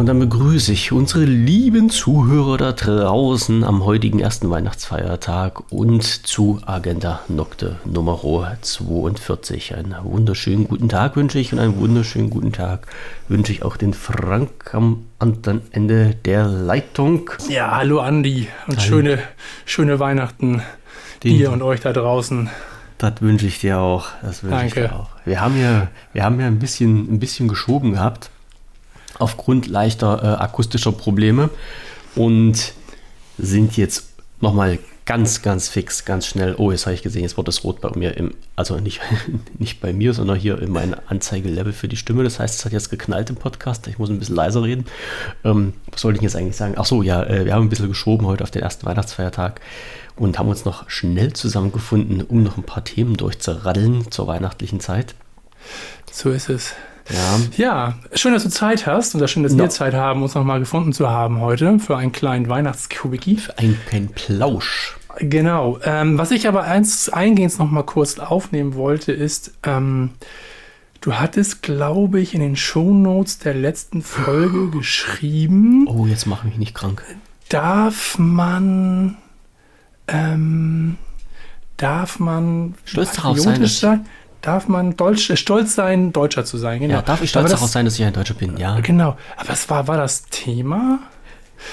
Und dann begrüße ich unsere lieben Zuhörer da draußen am heutigen ersten Weihnachtsfeiertag und zu Agenda Nocte Nummer 42. Einen wunderschönen guten Tag wünsche ich und einen wunderschönen guten Tag wünsche ich auch den Frank am anderen Ende der Leitung. Ja, hallo Andi und Hallo. schöne, schöne Weihnachten Den- dir und euch da draußen. Das wünsche ich dir auch. Das wünsche ich Danke. dir auch. Wir haben ja, wir haben ja ein bisschen, ein bisschen geschoben gehabt aufgrund leichter äh, akustischer Probleme und sind jetzt nochmal ganz, ganz fix, ganz schnell. Oh, jetzt habe ich gesehen, jetzt wird es rot bei mir im, also nicht, nicht bei mir, sondern hier in meinem Anzeigelevel für die Stimme. Das heißt, es hat jetzt geknallt im Podcast. Ich muss ein bisschen leiser reden. Ähm, was sollte ich jetzt eigentlich sagen? Ach so, ja, äh, wir haben ein bisschen geschoben heute auf den ersten Weihnachtsfeiertag und haben uns noch schnell zusammengefunden, um noch ein paar Themen durchzuraddeln zur weihnachtlichen Zeit. So ist es. Ja, Ja, schön, dass du Zeit hast und schön, dass Ja. wir Zeit haben, uns nochmal gefunden zu haben heute für einen kleinen Weihnachtsquickie. ein, ein Plausch. Genau. Ähm, was ich aber eins eingehend noch mal kurz aufnehmen wollte, ist, ähm, du hattest, glaube ich, in den Shownotes der letzten Folge geschrieben, Oh, jetzt mach mich nicht krank. darf man, ähm, darf man Stolz darauf sein, sein? Darf man Deutsch, äh, stolz sein, Deutscher zu sein? Genau. Ja, darf ich stolz das- darauf sein, dass ich ein Deutscher bin? Ja. Genau. Aber es war, war das Thema?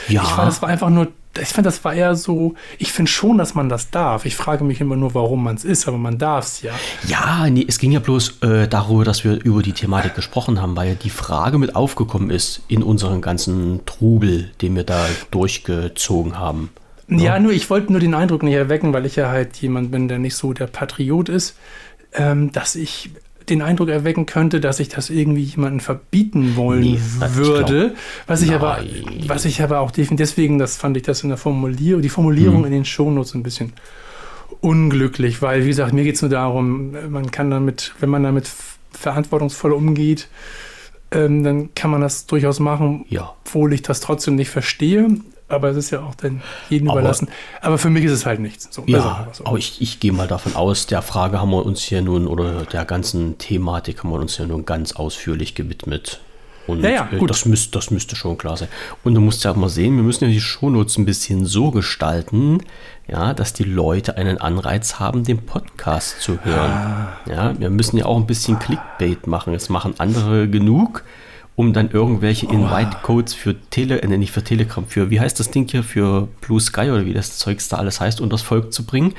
Ja. Ich fand, das war einfach nur, ich fand, das war eher so, ich finde schon, dass man das darf. Ich frage mich immer nur, warum man es ist, aber man darf es ja. Ja, nee, es ging ja bloß äh, darüber, dass wir über die Thematik gesprochen haben, weil ja die Frage mit aufgekommen ist in unserem ganzen Trubel, den wir da durchgezogen haben. Ja, nur ich wollte nur den Eindruck nicht erwecken, weil ich ja halt jemand bin, der nicht so der Patriot ist, ähm, dass ich den Eindruck erwecken könnte, dass ich das irgendwie jemandem verbieten wollen Nee, das- ich würde. Was ich aber, was ich aber auch definitiv, deswegen, das fand ich das in der Formulierung, die Formulierung Hm. in den Shownotes ein bisschen unglücklich, weil, wie gesagt, mir geht es nur darum, man kann damit, wenn man damit verantwortungsvoll umgeht, ähm, dann kann man das durchaus machen, Ja. obwohl ich das trotzdem nicht verstehe. Aber es ist ja auch dann jedem Aber- überlassen. Aber für mich ist es halt nichts. So, Ja, so. aber ich, ich gehe mal davon aus, der Frage haben wir uns hier nun, oder der ganzen Thematik haben wir uns ja nun ganz ausführlich gewidmet. Und Ja, ja, äh, gut. das, müsst, das müsste schon klar sein. Und du musst ja auch mal sehen, wir müssen ja die Shownotes ein bisschen so gestalten, ja, dass die Leute einen Anreiz haben, den Podcast zu hören. Ah. Ja, wir müssen ja auch ein bisschen Clickbait machen. Das machen andere genug, um dann irgendwelche Invite-Codes für Tele, äh, nicht für Telegram, für, wie heißt das Ding hier, für Blue Sky oder wie das Zeugs da alles heißt, unters Volk zu bringen.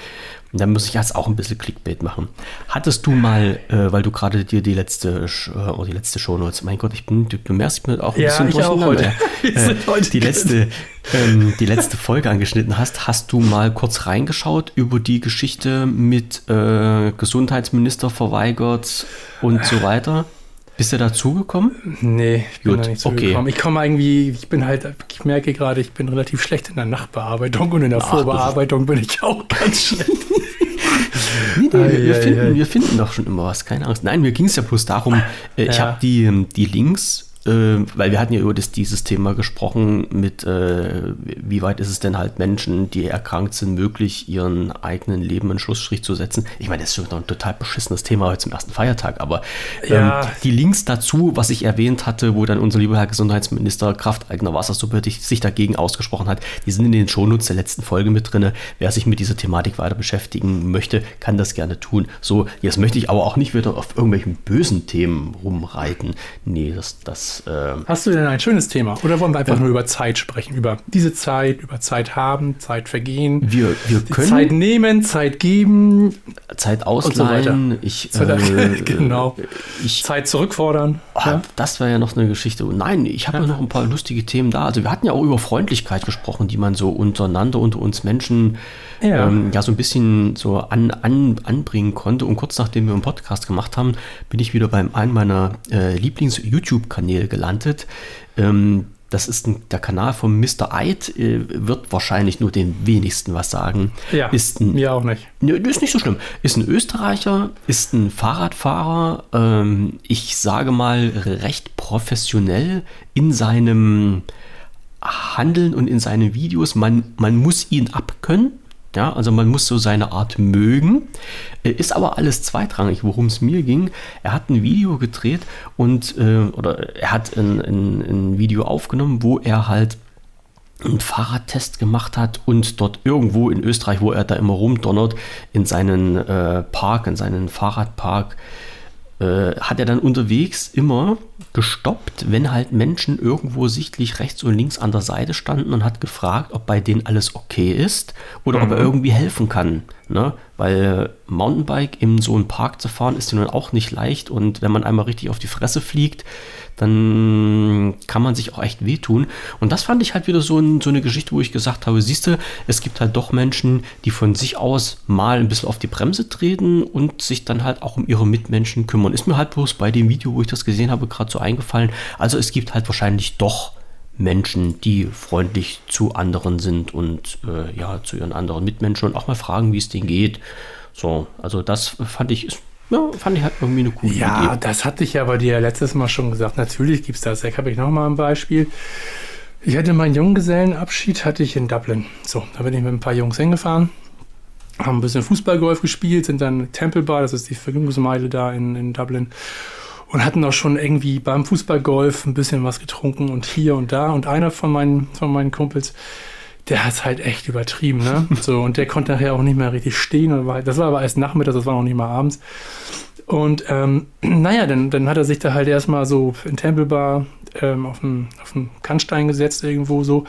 Und dann muss ich jetzt auch ein bisschen Clickbait machen. Hattest du mal, äh, weil du gerade dir die letzte, äh, oh, die letzte Shownotes, mein Gott, ich bin, du, du merkst, ich bin auch ein Ja, bisschen durcheinander. heute. Äh, heute die letzte, ähm, die letzte Folge angeschnitten hast, hast du mal kurz reingeschaut über die Geschichte mit äh, Gesundheitsminister verweigert und so weiter? Bist du dazugekommen? Nee, ich bin Gut, da nicht okay. zugekommen. Ich komme irgendwie, ich bin halt, ich merke gerade, ich bin relativ schlecht in der Nachbearbeitung und in der Ach, Vorbearbeitung bin ich auch ganz schlecht. Nee, nee, wir, wir, finden, wir finden doch schon immer was, keine Angst. Nein, mir ging es ja bloß darum, äh, ich Ja. habe die, ähm, die Links, äh, weil wir hatten ja über das, dieses Thema gesprochen, mit äh, wie weit ist es denn halt Menschen, die erkrankt sind, möglich, ihren eigenen Leben einen Schlussstrich zu setzen. Ich meine, das ist schon ein total beschissenes Thema heute zum ersten Feiertag, aber ähm, Ja. die Links dazu, was ich erwähnt hatte, wo dann unser lieber Herr Gesundheitsminister Kraft eigener Wassersuppe sich dagegen ausgesprochen hat, die sind in den Shownotes der letzten Folge mit drin. Wer sich mit dieser Thematik weiter beschäftigen möchte, kann das gerne tun. So, jetzt möchte ich aber auch nicht wieder auf irgendwelchen bösen Themen rumreiten. Nee, das, das, äh, Hast du denn ein schönes Thema? Oder wollen wir einfach nur über Zeit sprechen? Über diese Zeit, über Zeit haben, Zeit vergehen, wir, wir können Zeit nehmen, Zeit geben, Zeit so ausleihen. ich, Zeit- äh, genau. Ich, Zeit zurückfordern. Ah, Das wäre ja noch eine Geschichte. Nein, ich habe ja noch ein paar lustige Themen da. Also wir hatten ja auch über Freundlichkeit gesprochen, die man so untereinander, unter uns Menschen Ja. ähm, ja so ein bisschen so an, an, anbringen konnte. Und kurz nachdem wir einen Podcast gemacht haben, bin ich wieder beim einen meiner äh, Lieblings-YouTube-Kanäle gelandet. Ähm, das ist ein, der Kanal von Mr. Eid, äh, wird wahrscheinlich nur den wenigsten was sagen. Ja, ist ein mir auch nicht. Das ist nicht so schlimm. Ist ein Österreicher, ist ein Fahrradfahrer, ähm, ich sage mal recht professionell in seinem Handeln und in seinen Videos. Man, man muss ihn abkönnen. Ja, also man muss so seine Art mögen. Äh, ist aber alles zweitrangig, worum es mir ging. Er hat ein Video gedreht und äh, oder er hat ein, ein, ein Video aufgenommen, wo er halt einen Fahrradtest gemacht hat und dort irgendwo in Österreich, wo er da immer rumdonnert, in seinen äh, Park, in seinen Fahrradpark, äh, hat er dann unterwegs immer gestoppt, wenn halt Menschen irgendwo sichtlich rechts und links an der Seite standen und hat gefragt, ob bei denen alles okay ist oder mhm. ob er mhm. irgendwie helfen kann. Ne? Weil Mountainbike in so einen Park zu fahren ist ja nun auch nicht leicht und wenn man einmal richtig auf die Fresse fliegt, dann kann man sich auch echt wehtun. Und das fand ich halt wieder so, ein, so eine Geschichte, wo ich gesagt habe, siehst du, es gibt halt doch Menschen, die von sich aus mal ein bisschen auf die Bremse treten und sich dann halt auch um ihre Mitmenschen kümmern. Ist mir halt bloß bei dem Video, wo ich das gesehen habe, gerade so eingefallen. Also es gibt halt wahrscheinlich doch Menschen, die freundlich zu anderen sind und äh, ja, zu ihren anderen Mitmenschen und auch mal fragen, wie es denen geht. So, also das fand ich, ja, fand ich halt irgendwie eine coole ja, Idee. Ja, das hatte ich ja bei dir letztes Mal schon gesagt. Natürlich gibt es das. Da habe ich noch mal ein Beispiel. Ich hatte meinen Junggesellenabschied hatte ich in Dublin. So, da bin ich mit ein paar Jungs hingefahren, haben ein bisschen Fußballgolf gespielt, sind dann Temple Bar, das ist die Vergnügungsmeile da in, in Dublin, und hatten auch schon irgendwie beim Fußballgolf ein bisschen was getrunken und hier und da. Und einer von meinen, von meinen Kumpels, der hat es halt echt übertrieben, ne? So, und der konnte nachher auch nicht mehr richtig stehen. War, das war aber erst nachmittags, das war noch nicht mal abends. Und ähm, naja, dann, dann hat er sich da halt erstmal so in Tempelbar ähm, auf den auf Kannstein gesetzt, irgendwo so.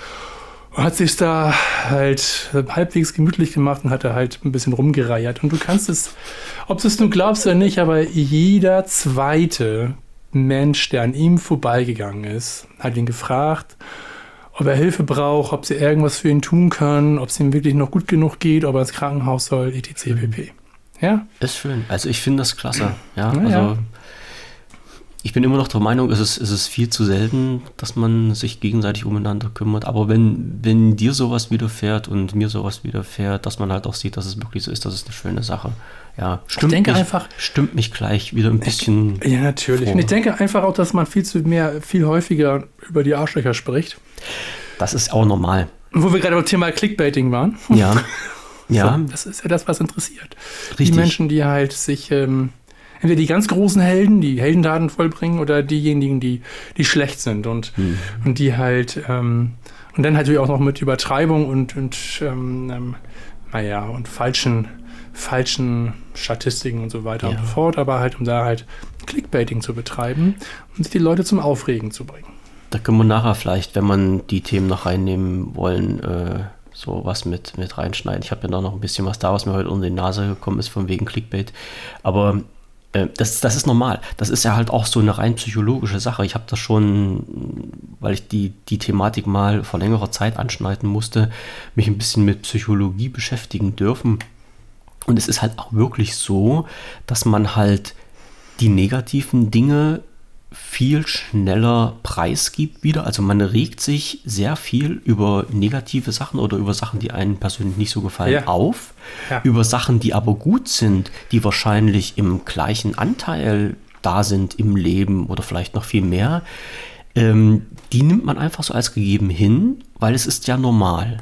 Und hat sich da halt halbwegs gemütlich gemacht und hat da halt ein bisschen rumgereiert. Und du kannst es, ob du es nun glaubst oder nicht, aber jeder zweite Mensch, der an ihm vorbeigegangen ist, hat ihn gefragt, ob er Hilfe braucht, ob sie irgendwas für ihn tun können, ob es ihm wirklich noch gut genug geht, ob er ins Krankenhaus soll, etc. pp. Ja? Ist schön. Also ich finde das klasse. Ja, ja also ja. Ich bin immer noch der Meinung, es ist, es ist viel zu selten, dass man sich gegenseitig umeinander kümmert. Aber wenn, wenn dir sowas widerfährt und mir sowas widerfährt, dass man halt auch sieht, dass es wirklich so ist, das ist eine schöne Sache. Ja, stimmt, ich denke mich, einfach, stimmt mich gleich wieder ein bisschen. Ja, natürlich. Vor. Und ich denke einfach auch, dass man viel zu mehr, viel häufiger über die Arschlöcher spricht. Das ist auch normal. Wo wir gerade beim Thema Clickbaiting waren. Ja. Ja. So, das ist ja das, was interessiert. Richtig. Die Menschen, die halt sich, ähm, entweder die ganz großen Helden, die Heldentaten vollbringen, oder diejenigen, die, die schlecht sind und, mhm. und die halt, ähm, und dann natürlich auch noch mit Übertreibung und, und ähm, ähm naja, und falschen, falschen Statistiken und so weiter ja. und so fort, aber halt, um da halt Clickbaiting zu betreiben und sich die Leute zum Aufregen zu bringen. Da können wir nachher vielleicht, wenn man die Themen noch reinnehmen wollen, äh, so was mit, mit reinschneiden. Ich habe ja noch ein bisschen was da, was mir heute unter die Nase gekommen ist, von wegen Clickbait. Aber das, das ist normal. Das ist ja halt auch so eine rein psychologische Sache. Ich habe das schon, weil ich die, die Thematik mal vor längerer Zeit anschneiden musste, mich ein bisschen mit Psychologie beschäftigen dürfen. Und es ist halt auch wirklich so, dass man halt die negativen Dinge viel schneller preisgibt wieder. Also man regt sich sehr viel über negative Sachen oder über Sachen, die einem persönlich nicht so gefallen, ja. auf. Ja. Über Sachen, die aber gut sind, die wahrscheinlich im gleichen Anteil da sind im Leben oder vielleicht noch viel mehr. Ähm, die nimmt man einfach so als gegeben hin, weil es ist ja normal.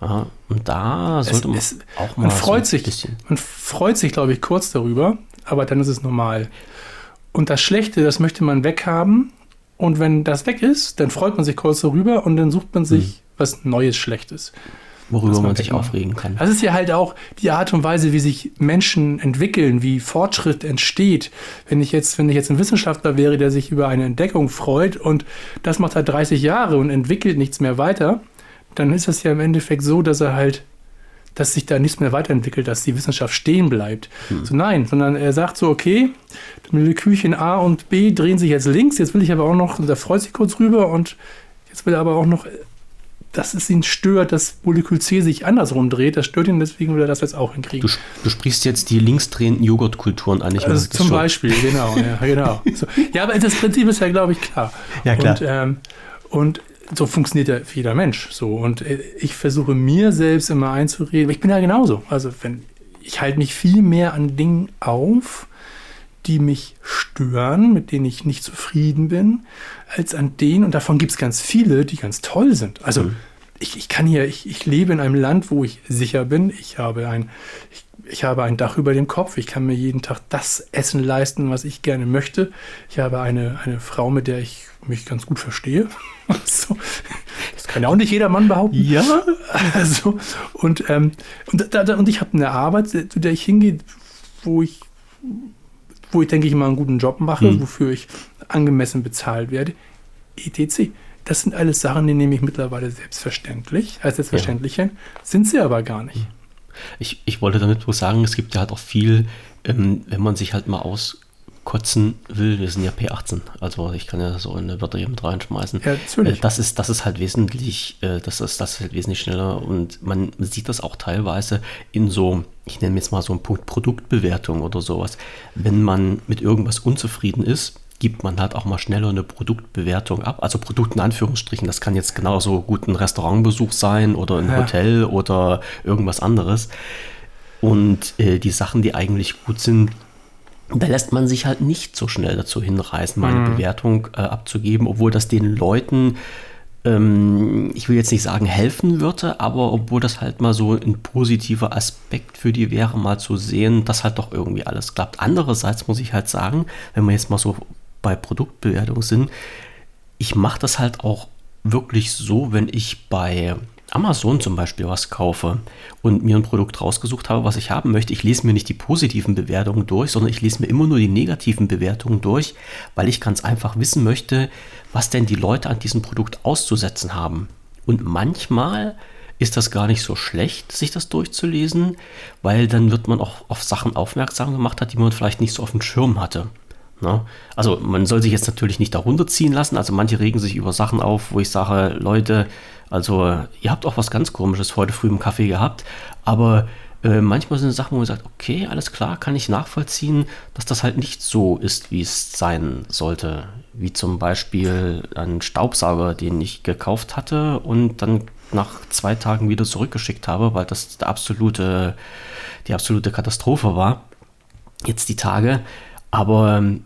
Ja, und da sollte man es, auch mal man freut so sich, Man freut sich, glaube ich, kurz darüber, aber dann ist es normal. Und das Schlechte, das möchte man weghaben. Und wenn das weg ist, dann freut man sich kurz darüber und dann sucht man sich mhm. was Neues Schlechtes. Worüber man, man sich aufregen kann. Das ist ja halt auch die Art und Weise, wie sich Menschen entwickeln, wie Fortschritt entsteht. Wenn ich jetzt, wenn ich jetzt ein Wissenschaftler wäre, der sich über eine Entdeckung freut und das macht halt 30 Jahre und entwickelt nichts mehr weiter, dann ist das ja im Endeffekt so, dass er halt dass sich da nichts mehr weiterentwickelt, dass die Wissenschaft stehen bleibt. Hm. So nein, sondern er sagt so, okay, die Molekülchen A und B drehen sich jetzt links, jetzt will ich aber auch noch, da freut sich kurz rüber und jetzt will er aber auch noch, dass es ihn stört, dass Molekül C sich andersrum dreht, das stört ihn, deswegen will er das jetzt auch hinkriegen. Du, du sprichst jetzt die linksdrehenden Joghurtkulturen an, ich also Zum Beispiel, genau, ja, genau. So. Ja, aber das Prinzip ist ja, glaube ich, klar. Ja, klar. Und, ähm, und so funktioniert ja jeder Mensch so. Und äh, ich versuche mir selbst immer einzureden, ich bin ja genauso. Also wenn ich halte mich viel mehr an Dingen auf, die mich stören, mit denen ich nicht zufrieden bin, als an denen, und davon gibt es ganz viele, die ganz toll sind. Also mhm. ich, ich kann hier, ich, ich lebe in einem Land, wo ich sicher bin. Ich habe ein, ich, ich habe ein Dach über dem Kopf. Ich kann mir jeden Tag das Essen leisten, was ich gerne möchte. Ich habe eine, eine Frau, mit der ich mich ganz gut verstehe. so. Das kann ja auch nicht jeder Mann behaupten. Ja. Also, und, ähm, und, da, und ich habe eine Arbeit, zu der ich hingehe, wo ich, wo ich denke ich mal einen guten Job mache, hm. wofür ich angemessen bezahlt werde. ETC. Das sind alles Sachen, die nehme ich mittlerweile selbstverständlich, als selbstverständlich ja. sind sie aber gar nicht. Ich, ich wollte damit bloß sagen, es gibt ja halt auch viel, ähm, wenn man sich halt mal auskotzen will, wir sind ja P18, also ich kann ja so eine Wörter hier mit reinschmeißen. Ja. Äh, das, ist, das ist halt wesentlich, äh, das, ist, das ist halt wesentlich schneller und man sieht das auch teilweise in so, ich nenne jetzt mal so einen Punkt Produktbewertung oder sowas. Wenn man mit irgendwas unzufrieden ist, gibt man halt auch mal schneller eine Produktbewertung ab. Also Produkt in Anführungsstrichen, das kann jetzt genauso gut ein Restaurantbesuch sein oder ein ja. Hotel oder irgendwas anderes. Und äh, die Sachen, die eigentlich gut sind, da lässt man sich halt nicht so schnell dazu hinreißen, mal eine mhm. Bewertung äh, abzugeben, obwohl das den Leuten, ähm, ich will jetzt nicht sagen helfen würde, aber obwohl das halt mal so ein positiver Aspekt für die wäre, mal zu sehen, dass halt doch irgendwie alles klappt. Andererseits muss ich halt sagen, wenn man jetzt mal so bei Produktbewertung sind, ich mache das halt auch wirklich so, wenn ich bei Amazon zum Beispiel was kaufe und mir ein Produkt rausgesucht habe, was ich haben möchte, ich lese mir nicht die positiven Bewertungen durch, sondern ich lese mir immer nur die negativen Bewertungen durch, weil ich ganz einfach wissen möchte, was denn die Leute an diesem Produkt auszusetzen haben. Und manchmal ist das gar nicht so schlecht, sich das durchzulesen, weil dann wird man auch auf Sachen aufmerksam gemacht hat, die man vielleicht nicht so auf dem Schirm hatte. Ne? Also man soll sich jetzt natürlich nicht darunter ziehen lassen. Also manche regen sich über Sachen auf, wo ich sage, Leute, also ihr habt auch was ganz Komisches heute früh im Kaffee gehabt, aber äh, manchmal sind Sachen, wo man sagt, okay, alles klar, kann ich nachvollziehen, dass das halt nicht so ist, wie es sein sollte. Wie zum Beispiel ein Staubsauger, den ich gekauft hatte und dann nach zwei Tagen wieder zurückgeschickt habe, weil das absolute, die absolute Katastrophe war. Jetzt die Tage. Aber ähm,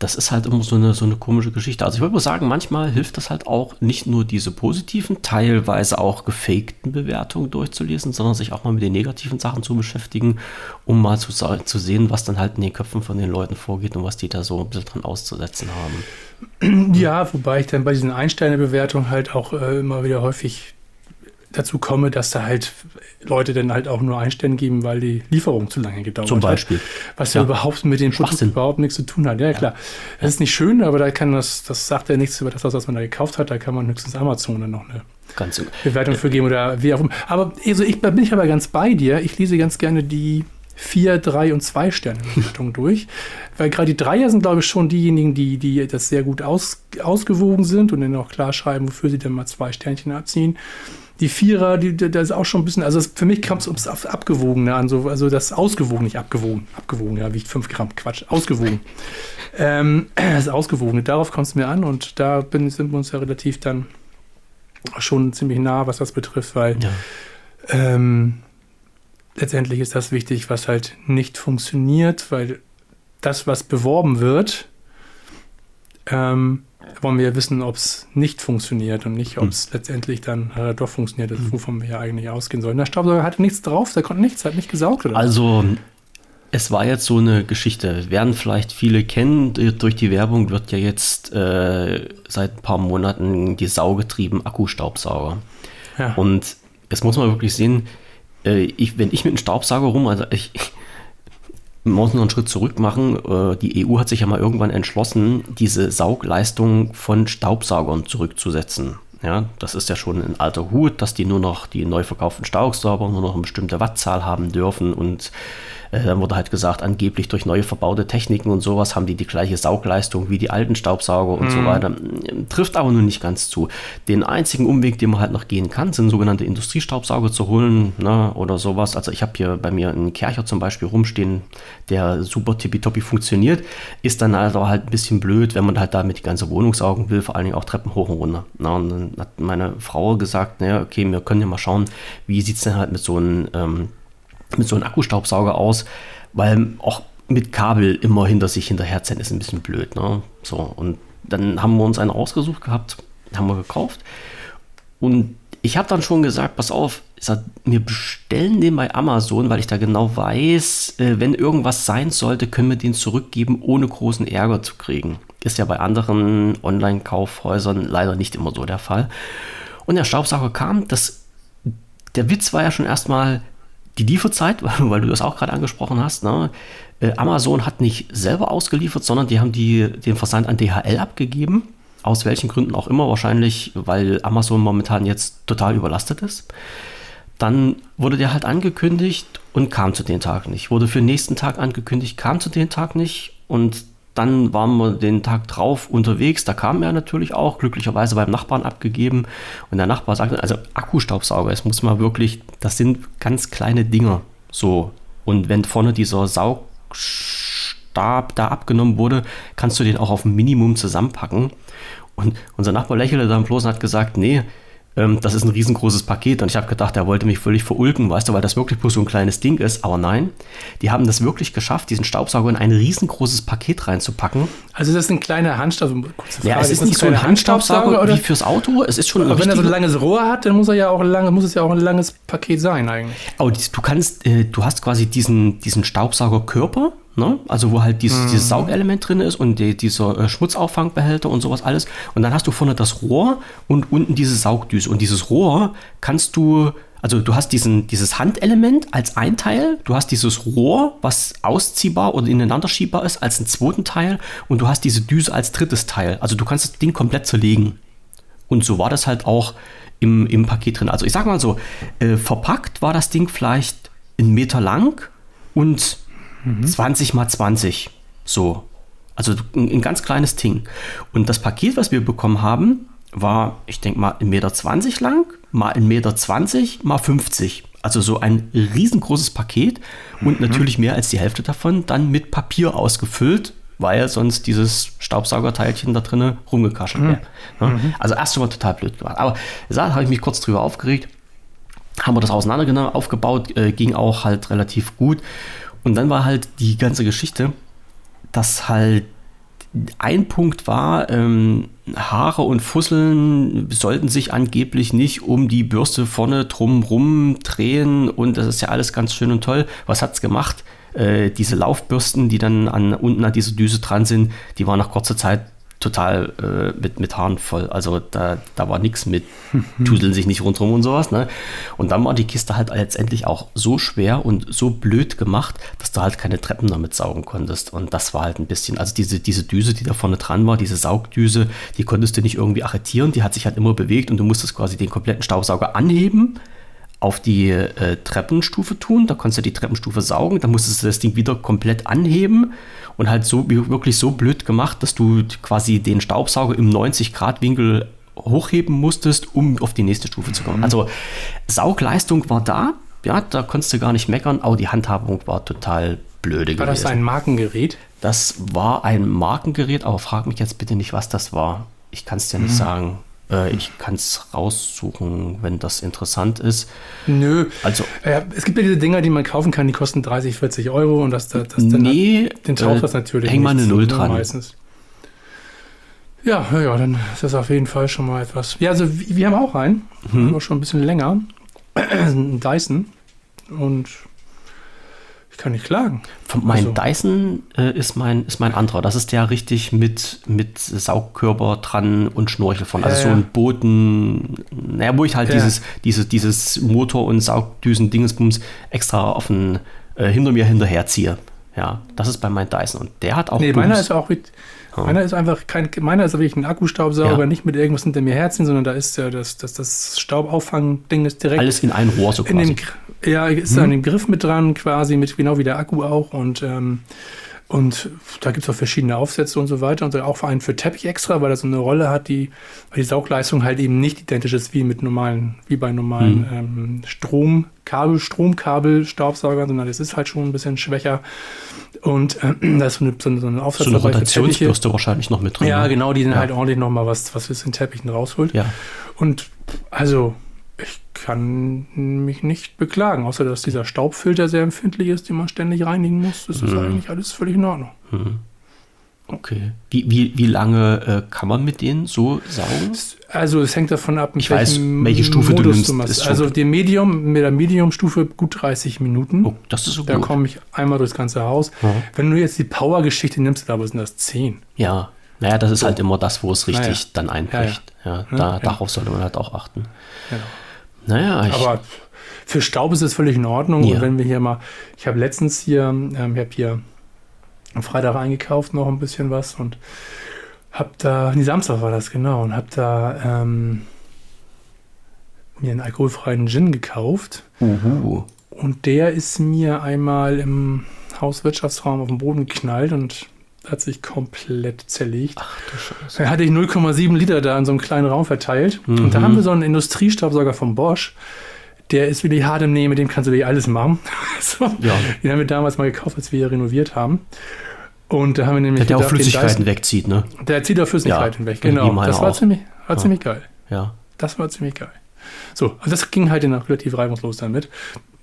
das ist halt immer so eine, so eine komische Geschichte. Also ich würde mal sagen, manchmal hilft das halt auch, nicht nur diese positiven, teilweise auch gefakten Bewertungen durchzulesen, sondern sich auch mal mit den negativen Sachen zu beschäftigen, um mal zu, zu sehen, was dann halt in den Köpfen von den Leuten vorgeht und was die da so ein bisschen dran auszusetzen haben. Ja, wobei ich dann bei diesen Einsteine-Bewertungen halt auch äh, immer wieder häufig dazu komme, dass da halt Leute dann halt auch nur Einstellen geben, weil die Lieferung zu lange gedauert Zum Beispiel. hat. Was ja, ja überhaupt mit dem Produkt überhaupt nichts zu tun hat. Ja, ja. klar. Das ist nicht schön, aber da kann das, das sagt ja nichts über das, was man da gekauft hat. Da kann man höchstens Amazon dann noch eine ganz Bewertung für geben oder wie auch immer. Aber also ich bin ich aber ganz bei dir. Ich lese ganz gerne die vier, drei und zwei Sterne Bewertung durch. Weil gerade die Dreier sind, glaube ich, schon diejenigen, die, die das sehr gut aus, ausgewogen sind und dann auch klar schreiben, wofür sie denn mal zwei Sternchen abziehen die Vierer, die, das ist auch schon ein bisschen, also für mich kommt es ums Abgewogene an, so, also das Ausgewogen, nicht abgewogen, abgewogen, ja, wiegt 5 Gramm, Quatsch, ausgewogen. ähm, das Ausgewogene, darauf kommt es mir an und da bin, sind wir uns ja relativ dann schon ziemlich nah, was das betrifft, weil ja. ähm, letztendlich ist das wichtig, was halt nicht funktioniert, weil das, was beworben wird, ähm, wollen wir ja wissen, ob es nicht funktioniert und nicht, ob es hm. letztendlich dann äh, doch funktioniert, das, wovon wir ja eigentlich ausgehen sollen. Der Staubsauger hatte nichts drauf, der konnte nichts, hat nicht gesaugt. Oder? Also, es war jetzt so eine Geschichte, werden vielleicht viele kennen, durch die Werbung wird ja jetzt äh, seit ein paar Monaten die saugetrieben Akkustaubsauger. Ja. Und jetzt muss man wirklich sehen, äh, ich, wenn ich mit einem Staubsauger rum, also ich, muss noch einen Schritt zurück machen. Äh, die EU hat sich ja mal irgendwann entschlossen, diese Saugleistung von Staubsaugern zurückzusetzen. Ja, das ist ja schon ein alter Hut, dass die nur noch die neu verkauften Staubsauger nur noch eine bestimmte Wattzahl haben dürfen und äh, dann wurde halt gesagt, angeblich durch neue verbaute Techniken und sowas haben die die gleiche Saugleistung wie die alten Staubsauger und mhm. so weiter. Trifft aber nun nicht ganz zu. Den einzigen Umweg, den man halt noch gehen kann, sind sogenannte Industriestaubsauger zu holen ne, oder sowas. Also ich habe hier bei mir einen Kercher zum Beispiel rumstehen, der super tippitoppi funktioniert, ist dann halt halt ein bisschen blöd, wenn man halt damit die ganze Wohnung saugen will, vor allen Dingen auch Treppen hoch und runter. Na, und dann hat meine Frau gesagt, naja, okay, wir können ja mal schauen, wie sieht es denn halt mit so einem ähm, so einem Akkustaubsauger aus, weil auch mit Kabel immer hinter sich hinterherziehen ist ein bisschen blöd. Ne? So, und dann haben wir uns einen ausgesucht gehabt, haben wir gekauft. Und ich habe dann schon gesagt, pass auf, wir bestellen den bei Amazon, weil ich da genau weiß, äh, wenn irgendwas sein sollte, können wir den zurückgeben, ohne großen Ärger zu kriegen. Ist ja bei anderen Online-Kaufhäusern leider nicht immer so der Fall. Und der Staubsauger kam, das, der Witz war ja schon erstmal die Lieferzeit, weil, du das auch gerade angesprochen hast. Ne? Äh, Amazon hat nicht selber ausgeliefert, sondern die haben die, den Versand an DHL abgegeben. Aus welchen Gründen auch immer, wahrscheinlich, weil Amazon momentan jetzt total überlastet ist. Dann wurde der halt angekündigt und kam zu dem Tag nicht. Wurde für den nächsten Tag angekündigt, kam zu dem Tag nicht. Und dann waren wir den Tag drauf unterwegs. Da kam er natürlich auch, glücklicherweise beim Nachbarn abgegeben. Und der Nachbar sagte, also Akkustaubsauger, es muss mal wirklich, das sind ganz kleine Dinger. So. Und wenn vorne dieser Saugstab da abgenommen wurde, kannst du den auch auf ein Minimum zusammenpacken. Und unser Nachbar lächelte dann bloß und hat gesagt, nee, ähm, das ist ein riesengroßes Paket. Und ich habe gedacht, er wollte mich völlig verulken, weißt du, weil das wirklich bloß so ein kleines Ding ist. Aber nein, die haben das wirklich geschafft, diesen Staubsauger in ein riesengroßes Paket reinzupacken. Also das ist ein kleiner Handstaubsauger. Ja, es ist, ist nicht so ein Handstaubsauger wie fürs Auto. Es ist schon Aber wenn er so ein langes Rohr hat, dann muss er ja auch lange, muss es ja auch ein langes Paket sein eigentlich. Oh, du kannst, äh, du hast quasi diesen, diesen Staubsaugerkörper Ne? Also wo halt dieses, mhm. dieses Saugelement drin ist und die, dieser äh, Schmutzauffangbehälter und sowas alles. Und dann hast du vorne das Rohr und unten diese Saugdüse. Und dieses Rohr kannst du, also du hast diesen, dieses Handelement als ein Teil, du hast dieses Rohr, was ausziehbar oder ineinander schiebbar ist, als einen zweiten Teil und du hast diese Düse als drittes Teil. Also du kannst das Ding komplett zerlegen. Und so war das halt auch im, im Paket drin. Also ich sag mal so, äh, verpackt war das Ding vielleicht einen Meter lang und mhm. 20 mal 20. So. Also ein, ein, ganz kleines Ding. Und das Paket, was wir bekommen haben, war, ich denke mal, 1,20 Meter lang, mal 1,20 Meter, mal 50. Also so ein riesengroßes Paket und mhm. natürlich mehr als die Hälfte davon dann mit Papier ausgefüllt, weil sonst dieses Staubsaugerteilchen da drinnen rumgekaschelt wäre. Mhm. Ne? Mhm. Also erst schon mal total blöd gemacht. Aber da habe ich mich kurz drüber aufgeregt. Haben wir das auseinandergenommen, aufgebaut, äh, ging auch halt relativ gut. Und dann war halt die ganze Geschichte, dass halt ein Punkt war, ähm, Haare und Fusseln sollten sich angeblich nicht um die Bürste vorne drumrum drehen und das ist ja alles ganz schön und toll. Was hat es gemacht? Äh, diese Laufbürsten, die dann an, unten an dieser Düse dran sind, die waren nach kurzer Zeit total äh, mit, mit Haaren voll. Also da, da war nichts mit, tuseln sich nicht rundherum und sowas. Ne? Und dann war die Kiste halt letztendlich auch so schwer und so blöd gemacht, dass du halt keine Treppen damit saugen konntest. Und das war halt ein bisschen, also diese, diese Düse, die da vorne dran war, diese Saugdüse, die konntest du nicht irgendwie arretieren, die hat sich halt immer bewegt und du musstest quasi den kompletten Staubsauger anheben auf die äh, Treppenstufe tun. Da konntest du die Treppenstufe saugen. Dann musstest du das Ding wieder komplett anheben und halt so wirklich so blöd gemacht, dass du quasi den Staubsauger im 90-Grad-Winkel hochheben musstest, um auf die nächste Stufe zu kommen. Mhm. Also Saugleistung war da, ja, da konntest du gar nicht meckern, aber die Handhabung war total blöde war gewesen. War das ein Markengerät? Das war ein Markengerät, aber frag mich jetzt bitte nicht, was das war. Ich kann es dir nicht mhm. sagen. Äh, ich kann es raussuchen, wenn das interessant ist. Nö. Also, äh, es gibt ja diese Dinger, die man kaufen kann, die kosten 30, 40 Euro und das, das, das nee, den taucht äh, das natürlich häng mal eine Null dran. Meistens. Ja, ja, dann ist das auf jeden Fall schon mal etwas. Ja, also wir, haben auch einen, mhm. aber schon ein bisschen länger. ein Dyson. Und kann nicht klagen. Von mein also. Dyson äh, ist, mein, ist mein anderer. Das ist der richtig mit, mit Saugkörper dran und Schnorchel von. Also äh, so ein Boden, naja, wo ich halt ja. dieses, dieses, dieses Motor- und Saugdüsen-Dingensbums extra auf den, äh, hinter mir hinterherziehe. Ja, das ist bei meinem Dyson. Und der hat auch. Nee, Bums. meiner ist auch mit. Ja. Meiner ist einfach kein, meiner ist wirklich ein Akkustaubsauger, ja. nicht mit irgendwas hinter mir herziehen, sondern da ist ja das, das, das Staubauffang-Ding ist direkt. Alles in ein Rohr so quasi. Dem, ja, ist hm. an dem Griff mit dran, quasi, mit genau wie der Akku auch. Und ähm, und da gibt es auch verschiedene Aufsätze und so weiter. Und auch einen für Teppich extra, weil er so eine Rolle hat, die, weil die Saugleistung halt eben nicht identisch ist wie mit normalen, wie bei normalen mhm. ähm, Stromkabel, Stromkabel-Staubsaugern, sondern es ist halt schon ein bisschen schwächer. Und äh, da ist so eine, so eine Aufsatz So eine Rotationsbürste wahrscheinlich noch mit drin. Ja, ne? genau, die dann ja. halt ordentlich nochmal was, was aus den Teppichen rausholt. Ja. Und also ich kann mich nicht beklagen, außer dass dieser Staubfilter sehr empfindlich ist, den man ständig reinigen muss. Das ist mhm. eigentlich alles völlig in Ordnung. Mhm. Okay. Wie, wie, wie lange äh, kann man mit denen so saugen? Also es hängt davon ab, mit Ich weiß, welche Stufe du nimmst, machst. ist schon Also die Medium, mit der Medium-Stufe gut 30 Minuten. Oh, das ist so Da gut. komme ich einmal durchs ganze Haus. Ja. Wenn du jetzt die Power-Geschichte nimmst, da sind das 10. Ja. Naja, das ist halt immer das, wo es richtig Naja. dann einbricht. Ja, Ja, da, ja. Darauf sollte man halt auch achten. Genau. Naja, ich, Aber für Staub ist es völlig in Ordnung. Ja. Und wenn wir hier mal, ich habe letztens hier, ähm, ich habe hier am Freitag eingekauft noch ein bisschen was und habe da, nee, Samstag war das genau, und habe da ähm, mir einen alkoholfreien Gin gekauft. uhu. Und der ist mir einmal im Hauswirtschaftsraum auf den Boden geknallt und hat sich komplett zerlegt. Ach du Scheiße. Da hatte ich 0,7 Liter da in so einem kleinen Raum verteilt. Mhm. Und da haben wir so einen Industriestaubsauger von Bosch. Der ist wirklich hart im Nehmen, mit dem kannst du dir alles machen. so. Ja. Den haben wir damals mal gekauft, als wir hier renoviert haben. Und da haben wir nämlich Der, der auch gedacht, den Flüssigkeiten Dyson- wegzieht, ne? Der zieht auch Flüssigkeiten Ja, weg, genau. Das war, auch. ziemlich, war Ja. ziemlich geil. Ja. Das war ziemlich geil. So, also das ging halt dann auch relativ reibungslos damit.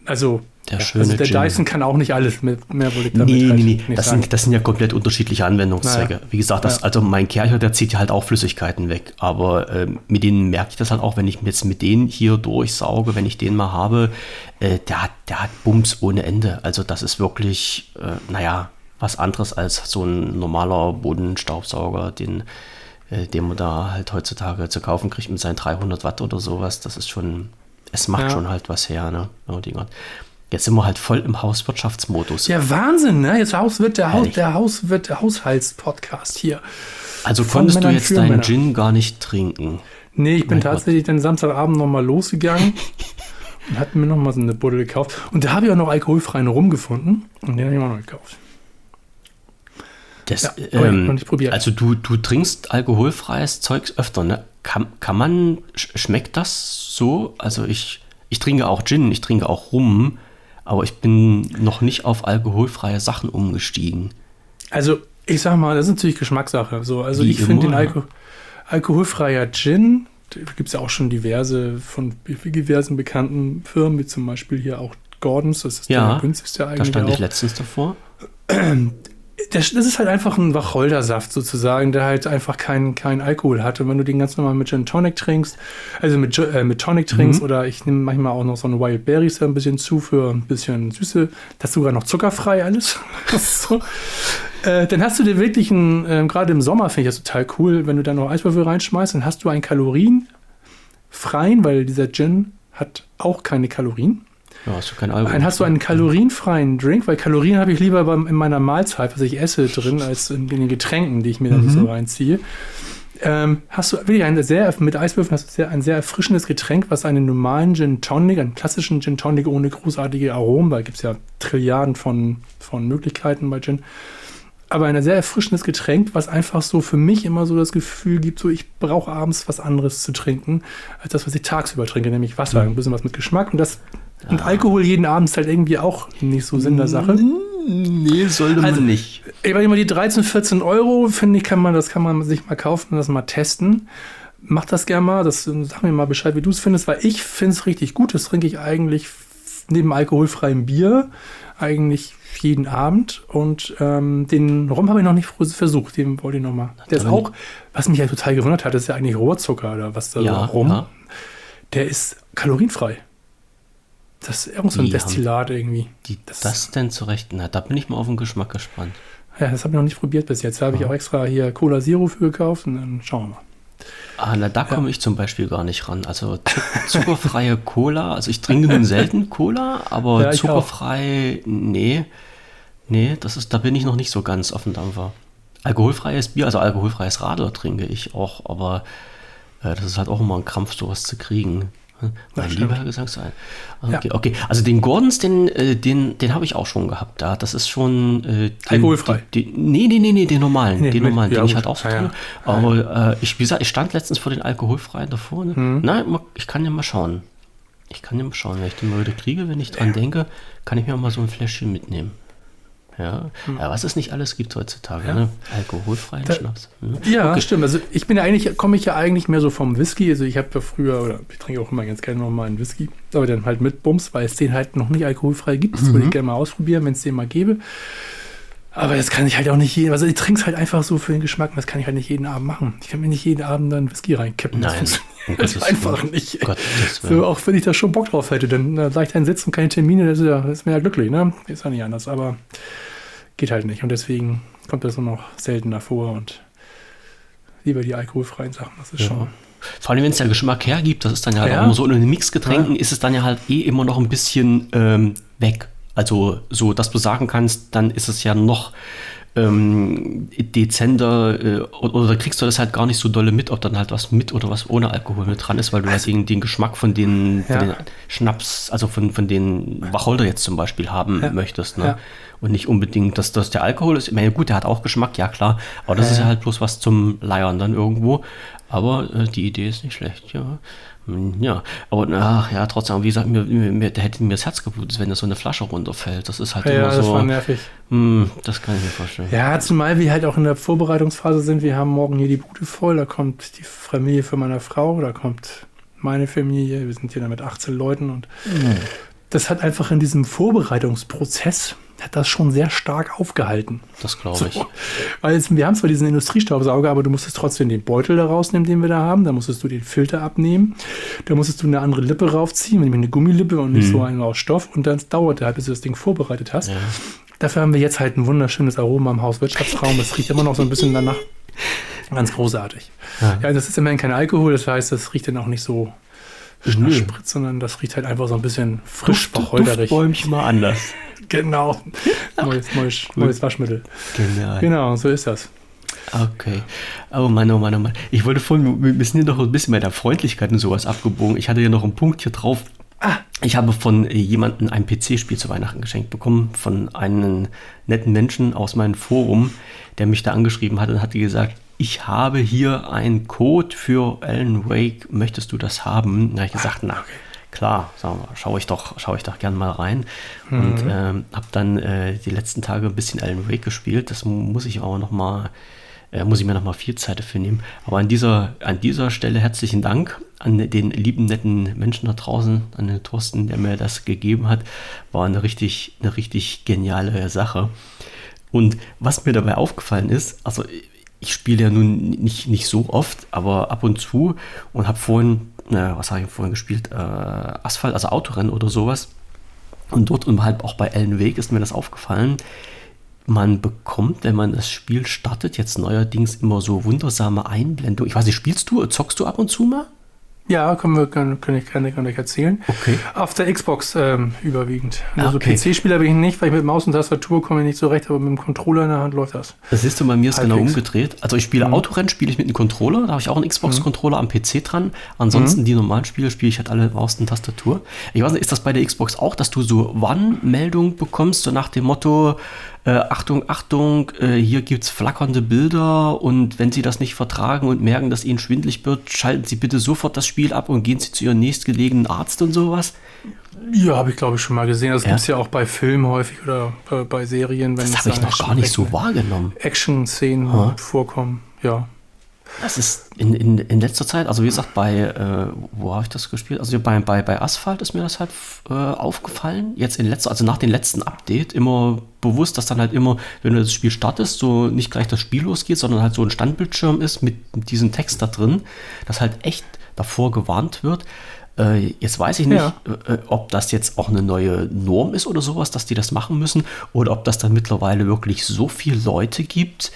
Also, Der schöne also der Gin. Dyson kann auch nicht alles. Mit, mehr wollte ich damit Nee, halt nee, nee. Das sind, das sind ja komplett unterschiedliche Anwendungszwecke. Naja. Wie gesagt, das, Ja. also mein Kercher, der zieht ja halt auch Flüssigkeiten weg. Aber ähm, mit denen merke ich das halt auch, wenn ich jetzt mit denen hier durchsauge, wenn ich den mal habe, äh, der, hat, der hat Bums ohne Ende. Also das ist wirklich, äh, naja, was anderes als so ein normaler Bodenstaubsauger, den, äh, den man da halt heutzutage zu kaufen kriegt mit seinen 300 Watt oder sowas. Das ist schon, es macht Ja. schon halt was her, ne? Die Gott. Jetzt sind wir halt voll im Hauswirtschaftsmodus. Ja, Wahnsinn, ne? Jetzt Haus wird der, Haus, der Haus wird der Haushaltspodcast hier. Also Von konntest du Männern jetzt für deinen Männer. Gin gar nicht trinken? Nee, ich bin Mein Gott. tatsächlich dann Samstagabend nochmal losgegangen und hatte mir nochmal so eine Buddel gekauft. Und da habe ich auch noch alkoholfreien Rum gefunden und den habe ich auch noch gekauft. Das, Ja, ähm, noch nicht probiert. Also du, du trinkst alkoholfreies Zeugs öfter, ne? Kann, kann man, sch- schmeckt das so? Also ich, ich trinke auch Gin, ich trinke auch Rum, aber ich bin noch nicht auf alkoholfreie Sachen umgestiegen. Also, ich sag mal, das ist natürlich Geschmackssache. So, also Wie ich finde den. Alko alkoholfreier Gin, da gibt es ja auch schon diverse von diversen bekannten Firmen, wie zum Beispiel hier auch Gordons, das ist Ja, der günstigste Da eigentlich stand auch. ich letztens davor. Das, das ist halt einfach ein Wacholdersaft sozusagen, der halt einfach keinen kein Alkohol hat. Und wenn du den ganz normal mit Gin Tonic trinkst, also mit, äh, mit Tonic trinkst, oder ich nehme manchmal auch noch so eine Wild Berries ein bisschen zu für ein bisschen Süße, das ist sogar noch zuckerfrei alles. so. äh, dann hast du dir wirklich einen, ähm, gerade im Sommer finde ich das total cool, wenn du da noch Eiswürfel reinschmeißt, dann hast du einen kalorienfreien, weil dieser Gin hat auch keine Kalorien. Ja, hast du kein Alkohol. Dann hast du einen kalorienfreien Drink, weil Kalorien habe ich lieber beim, in meiner Mahlzeit, was ich esse, drin, als in, in den Getränken, die ich mir dann so reinziehe. Ähm, hast du wirklich ein sehr, mit Eiswürfeln hast du sehr, ein sehr erfrischendes Getränk, was einen normalen Gin Tonic, einen klassischen Gin Tonic ohne großartige Aromen, weil gibt es ja Trilliarden von, von Möglichkeiten bei Gin, aber ein sehr erfrischendes Getränk, was einfach so für mich immer so das Gefühl gibt, so ich brauche abends was anderes zu trinken, als das, was ich tagsüber trinke, nämlich Wasser, ein bisschen was mit Geschmack und das und Alkohol jeden Abend ist halt irgendwie auch nicht so Sinn der Sache. Nee, sollte Also- man nicht. Ich meine, die 13, 14 Euro, finde ich, kann man, das kann man sich mal kaufen und das mal testen. Mach das gerne mal. Das, sag mir mal Bescheid, wie du es findest, weil ich finde es richtig gut. Das trinke ich eigentlich neben alkoholfreiem Bier eigentlich jeden Abend. Und ähm, den Rum habe ich noch nicht versucht. Den wollte ich noch mal. Der ist auch, was mich ja total gewundert hat, ist ja eigentlich Rohrzucker oder was da Ja, rum. ja. Der ist kalorienfrei. Das ist auch so ein Destillat irgendwie. Die, Das- das, denn zurecht? Na, da bin ich mal auf den Geschmack gespannt. Ja, das habe ich noch nicht probiert bis jetzt. Da habe ich auch extra hier Cola Zero für gekauft und dann schauen wir mal. Ah, na, da komme ich zum Beispiel gar nicht ran. Also Zu- zuckerfreie Cola, also ich trinke nun selten Cola, aber Ja, zuckerfrei, nee. Nee, das ist, da bin ich noch nicht so ganz auf dem Dampfer. Alkoholfreies Bier, also alkoholfreies Radler trinke ich auch, aber äh, das ist halt auch immer ein Krampf, sowas zu kriegen. Hm? Mein lieber Gesangsverein. Ja. Okay, okay. Also den Gordons, den, äh, den, den habe ich auch schon gehabt. Da, das ist schon. Äh, den, Alkoholfrei? Den, den, nee, nee, nee, nee, den normalen. Nee, den normalen, den ich halt auch so Ja. Aber äh, ich, wie gesagt, ich stand letztens vor den alkoholfreien davor. Ne? Na, mal- ich kann ja mal schauen. Ich kann ja mal schauen, wenn ich den mal wieder kriege, wenn ich dran denke, kann ich mir mal so ein Fläschchen mitnehmen. Ja, ja was es nicht alles gibt heutzutage, Hm. Ja. ne? Alkoholfreien Da- Schnaps. Ne? Ja, Okay. stimmt. Also ich bin ja eigentlich, komme ich ja eigentlich mehr so vom Whisky. Also ich habe ja früher, oder ich trinke auch immer ganz gerne noch mal einen Whisky, aber dann halt mit Bums, weil es den halt noch nicht alkoholfrei gibt. Das würde ich gerne mal ausprobieren, wenn es den mal gäbe. Aber das kann ich halt auch nicht jeden, also ich trinke es halt einfach so für den Geschmack, und das kann ich halt nicht jeden Abend machen. Ich kann mir nicht jeden Abend dann Whisky reinkippen. Das Nein, um funktioniert Gottes einfach Willen. nicht. Willen. So, auch wenn ich da schon Bock drauf hätte, dann äh, leicht einen Sitz und keine Termine, das ist, ja, das ist mir ja glücklich, ne? Ist ja nicht anders, aber geht halt nicht. Und deswegen kommt das nur noch seltener vor und lieber die alkoholfreien Sachen. Das ist Ja. schon. Vor allem, wenn es der Geschmack hergibt, das ist dann ja halt Ja. auch immer so in den Mixgetränken, ist es dann ja halt eh immer noch ein bisschen ähm, weg. Also so, dass du sagen kannst, dann ist es ja noch ähm, dezenter äh, oder, kriegst du das halt gar nicht so dolle mit, ob dann halt was mit oder was ohne Alkohol mit dran ist, weil du halt den, den Geschmack von den, von Ja. den Schnaps, also von, von den Wacholder jetzt zum Beispiel haben Ja. möchtest. Ne? Ja. Und nicht unbedingt, dass das der Alkohol ist. Ich meine, gut, der hat auch Geschmack, ja klar, aber das ist ja ja. halt bloß was zum Leiern dann irgendwo. Aber äh, die Idee ist nicht schlecht, ja. Hm, Ja, aber ach, ja, trotzdem, wie gesagt, mir, mir, da hätte mir das Herz geblutet, wenn da so eine Flasche runterfällt. Das ist halt Ja, immer das so. war nervig. Hm, das kann ich mir vorstellen. Ja, zumal wir halt auch in der Vorbereitungsphase sind. Wir haben morgen hier die Bude voll. Da kommt die Familie von meiner Frau, da kommt meine Familie. Wir sind hier dann mit 18 Leuten und das hat einfach in diesem Vorbereitungsprozess hat das schon sehr stark aufgehalten. Das glaube ich. So. Weil jetzt, wir haben zwar diesen Industriestaubsauger, aber du musstest trotzdem den Beutel da rausnehmen, den wir da haben. Da musstest du den Filter abnehmen. Da musstest du eine andere Lippe raufziehen, nämlich eine Gummilippe und nicht so eine aus Stoff. Und dann dauert halt, bis du das Ding vorbereitet hast. Ja. Dafür haben wir jetzt halt ein wunderschönes Aroma im Hauswirtschaftsraum. Das riecht immer noch so ein bisschen danach. Ganz großartig. Ja. Ja, das ist immerhin kein Alkohol, das heißt, das riecht dann auch nicht so Nö. spritz, sondern das riecht halt einfach so ein bisschen frisch, Duft, wacholderig. Duftbäumchen mal anders. Genau. Neues, neues, neues Waschmittel. Genial. Genau, so ist das. Okay. Oh Mann, oh Mann, oh Mann. Ich wollte vorhin, wir sind hier noch ein bisschen bei der Freundlichkeit und sowas abgebogen. Ich hatte ja noch einen Punkt hier drauf. Ich habe von äh, jemandem ein PC-Spiel zu Weihnachten geschenkt bekommen, von einem netten Menschen aus meinem Forum, der mich da angeschrieben hat und hatte gesagt, ich habe hier einen Code für Alan Wake, möchtest du das haben? Da habe ich gesagt, na, klar, schaue ich doch, schaue ich doch gern mal rein. Und ähm, habe dann äh, die letzten Tage ein bisschen Alan Wake gespielt. Das muss ich aber noch mal äh, muss ich mir noch mal viel Zeit dafür nehmen. Aber an dieser, an dieser Stelle herzlichen Dank an den lieben, netten Menschen da draußen, an den Thorsten, der mir das gegeben hat. War eine richtig, eine richtig geniale Sache. Und was mir dabei aufgefallen ist, also ich spiele ja nun nicht, nicht so oft, aber ab und zu und habe vorhin, na, was habe ich vorhin gespielt? Äh, Asphalt, also Autorennen oder sowas. Und dort und halt auch bei Ellen Weg ist mir das aufgefallen. Man bekommt, wenn man das Spiel startet, jetzt neuerdings immer so wundersame Einblendungen. Ich weiß nicht, spielst du, zockst du ab und zu mal? Ja, können wir, können, kann ich, kann ich, kann ich erzählen. Okay. Auf der Xbox ähm, überwiegend. Ah, Also okay. PC-Spieler bin ich nicht, weil ich mit Maus und Tastatur komme ich nicht so recht, aber mit dem Controller in der Hand läuft das. Das siehst du, bei mir ist genau Halbwegs. umgedreht. Also ich spiele Mhm. Autorennen, spiele ich mit einem Controller, da habe ich auch einen Xbox-Controller am PC dran. Ansonsten die normalen Spiele spiele ich halt alle Maus und Tastatur. Ich weiß nicht, ist das bei der Xbox auch, dass du so Warnmeldungen bekommst, so nach dem Motto, äh, Achtung, Achtung, äh, hier gibt es flackernde Bilder und wenn Sie das nicht vertragen und merken, dass Ihnen schwindlig wird, schalten Sie bitte sofort das Spiel ab und gehen Sie zu Ihrem nächstgelegenen Arzt und sowas. Ja, habe ich glaube ich schon mal gesehen. Das Ja. gibt es ja auch bei Filmen häufig oder bei, bei Serien, wenn Das habe ich noch gar nicht so wahrgenommen. Action-Szenen vorkommen. Ja. Das ist in, in, in letzter Zeit, also wie gesagt, bei, äh, wo habe ich das gespielt? Also bei, bei, bei Asphalt ist mir das halt äh, aufgefallen. Jetzt in letzter, also nach dem letzten Update immer bewusst, dass dann halt immer, wenn du das Spiel startest, so nicht gleich das Spiel losgeht, sondern halt so ein Standbildschirm ist mit diesem Text da drin, dass halt echt davor gewarnt wird. Äh, jetzt weiß ich nicht, Ja. äh, ob das jetzt auch eine neue Norm ist oder sowas, dass die das machen müssen, oder ob das dann mittlerweile wirklich so viele Leute gibt,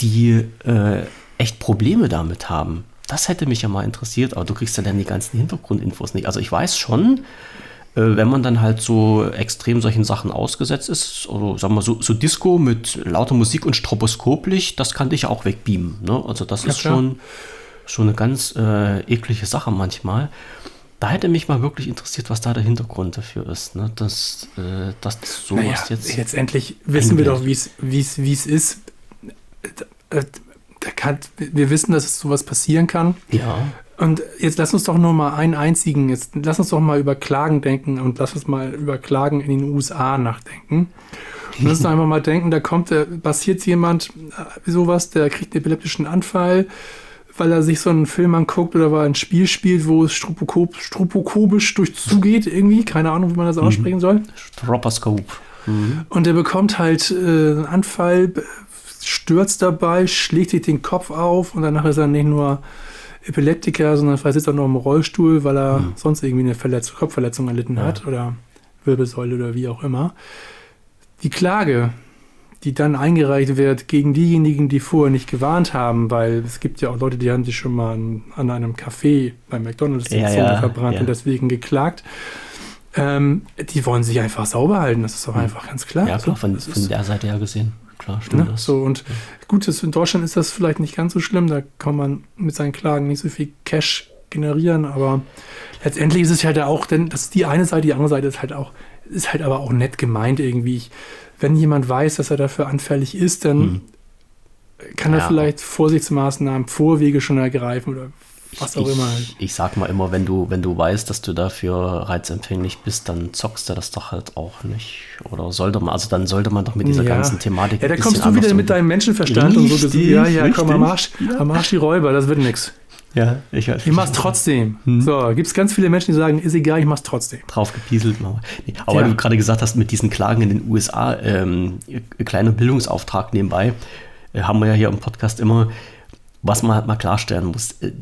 die äh, echt Probleme damit haben. Das hätte mich ja mal interessiert, aber du kriegst ja dann die ganzen Hintergrundinfos nicht. Also ich weiß schon, äh, wenn man dann halt so extrem solchen Sachen ausgesetzt ist, oder sagen wir so, so Disco mit lauter Musik und Stroboskoplicht, das kann dich ja auch wegbeamen. Ne? Also das Ja, ist klar. schon, schon eine ganz äh, eklige Sache manchmal. Da hätte mich mal wirklich interessiert, was da der Hintergrund dafür ist. Ne? Dass, äh, dass sowas Naja, jetzt. jetzt, endlich wissen wir doch, wie es wie es wie es ist. Da kann, wir wissen, dass es sowas passieren kann. Ja. Und jetzt lass uns doch nur mal einen einzigen, jetzt lass uns doch mal über Klagen denken und lass uns mal über Klagen in den USA nachdenken. Und lass uns doch einfach mal denken, da kommt, da passiert jemand äh, sowas, der kriegt einen epileptischen Anfall, weil er sich so einen Film anguckt oder weil er ein Spiel spielt, wo es strupokob, strupokobisch durchzugeht irgendwie. Keine Ahnung, wie man das aussprechen soll. Stroposcope. Mhm. Und der bekommt halt äh, einen Anfall, stürzt dabei, schlägt sich den Kopf auf und danach ist er nicht nur Epileptiker, sondern vielleicht sitzt er noch im Rollstuhl, weil er mhm. sonst irgendwie eine Verletzung, Kopfverletzung erlitten ja. hat oder Wirbelsäule oder wie auch immer. Die Klage, die dann eingereicht wird gegen diejenigen, die vorher nicht gewarnt haben, weil es gibt ja auch Leute, die haben sich schon mal an, an einem Café bei McDonalds ja, ja, verbrannt ja. und deswegen geklagt. Ähm, die wollen sich einfach sauber halten, das ist doch hm. einfach ganz klar. Ja, klar, von, von der Seite her gesehen. Klar, stimmt ne? das. So, und gut, das, in Deutschland ist das vielleicht nicht ganz so schlimm, da kann man mit seinen Klagen nicht so viel Cash generieren, aber letztendlich ist es halt auch, denn das ist die eine Seite, die andere Seite ist halt auch, ist halt aber auch nett gemeint irgendwie. Ich, wenn jemand weiß, dass er dafür anfällig ist, dann hm. kann er ja. vielleicht Vorsichtsmaßnahmen, Vorwege schon ergreifen oder was auch ich, immer. Ich sag mal immer, wenn du, wenn du weißt, dass du dafür reizempfänglich bist, dann zockst du das doch halt auch nicht. Oder sollte man, also dann sollte man doch mit dieser ja. ganzen Thematik. Ja, da kommst du wieder mit deinem Menschenverstand richtig, und so. Ja, ja, richtig. komm, am Arsch, ja. am Arsch die Räuber, das wird nichts. Ja, ich weiß. Ich mach's trotzdem. Hm. So, gibt es ganz viele Menschen, die sagen, ist egal, ich mach's trotzdem. Drauf gepieselt. Nee, aber ja. du gerade gesagt hast, mit diesen Klagen in den USA, ähm, kleiner Bildungsauftrag nebenbei, äh, haben wir ja hier im Podcast immer, was man halt mal klarstellen muss. Äh,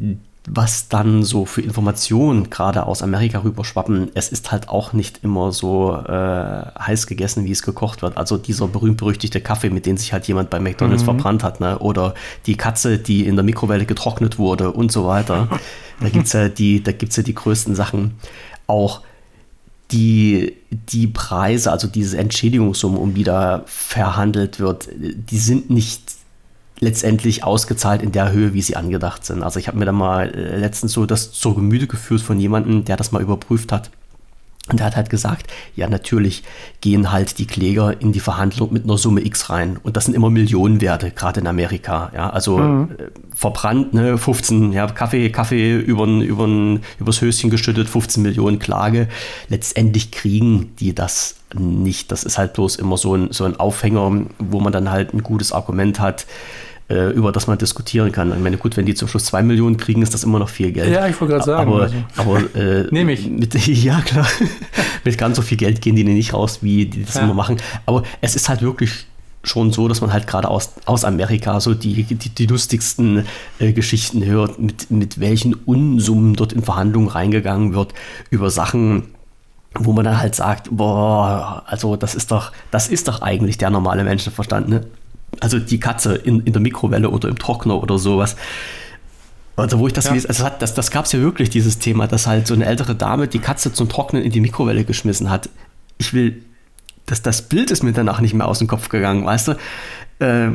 was dann so für Informationen gerade aus Amerika rüberschwappen, es ist halt auch nicht immer so äh, heiß gegessen, wie es gekocht wird. Also dieser berühmt-berüchtigte Kaffee, mit dem sich halt jemand bei McDonalds mhm. verbrannt hat, ne? oder die Katze, die in der Mikrowelle getrocknet wurde und so weiter. Da gibt es ja, die, ja die größten Sachen. Auch die, die Preise, also diese Entschädigungssumme, um die da verhandelt wird, die sind nicht letztendlich ausgezahlt in der Höhe, wie sie angedacht sind. Also ich habe mir da mal äh, letztens so das zur Gemüte geführt von jemandem, der das mal überprüft hat. Und der hat halt gesagt, ja, natürlich gehen halt die Kläger in die Verhandlung mit einer Summe X rein. Und das sind immer Millionenwerte, gerade in Amerika. Ja, also mhm. Äh, verbrannt, ne, 15, ja, Kaffee, Kaffee übern, übern, übers Höschen geschüttet, 15 Millionen Klage. Letztendlich kriegen die das nicht. Das ist halt bloß immer so ein, so ein Aufhänger, wo man dann halt ein gutes Argument hat äh, über das man diskutieren kann. Ich meine, gut, wenn die zum Schluss zwei Millionen kriegen, ist das immer noch viel Geld. Ja, ich wollte gerade sagen. Aber, also. aber äh, nehme ich. Mit, ja, klar. mit ganz so viel Geld gehen die nicht raus, wie die das ja. immer machen. Aber es ist halt wirklich schon so, dass man halt gerade aus, aus Amerika so die, die, die lustigsten äh, Geschichten hört, mit, mit welchen Unsummen dort in Verhandlungen reingegangen wird über Sachen, wo man dann halt sagt, boah, also das ist doch, das ist doch eigentlich der normale Menschenverstand, ne? Also die Katze in, in der Mikrowelle oder im Trockner oder sowas. Also wo ich das ja. lese, also das, das gab es ja wirklich, dieses Thema, dass halt so eine ältere Dame die Katze zum Trocknen in die Mikrowelle geschmissen hat. Ich will, dass das Bild ist mir danach nicht mehr aus dem Kopf gegangen, weißt du? Äh,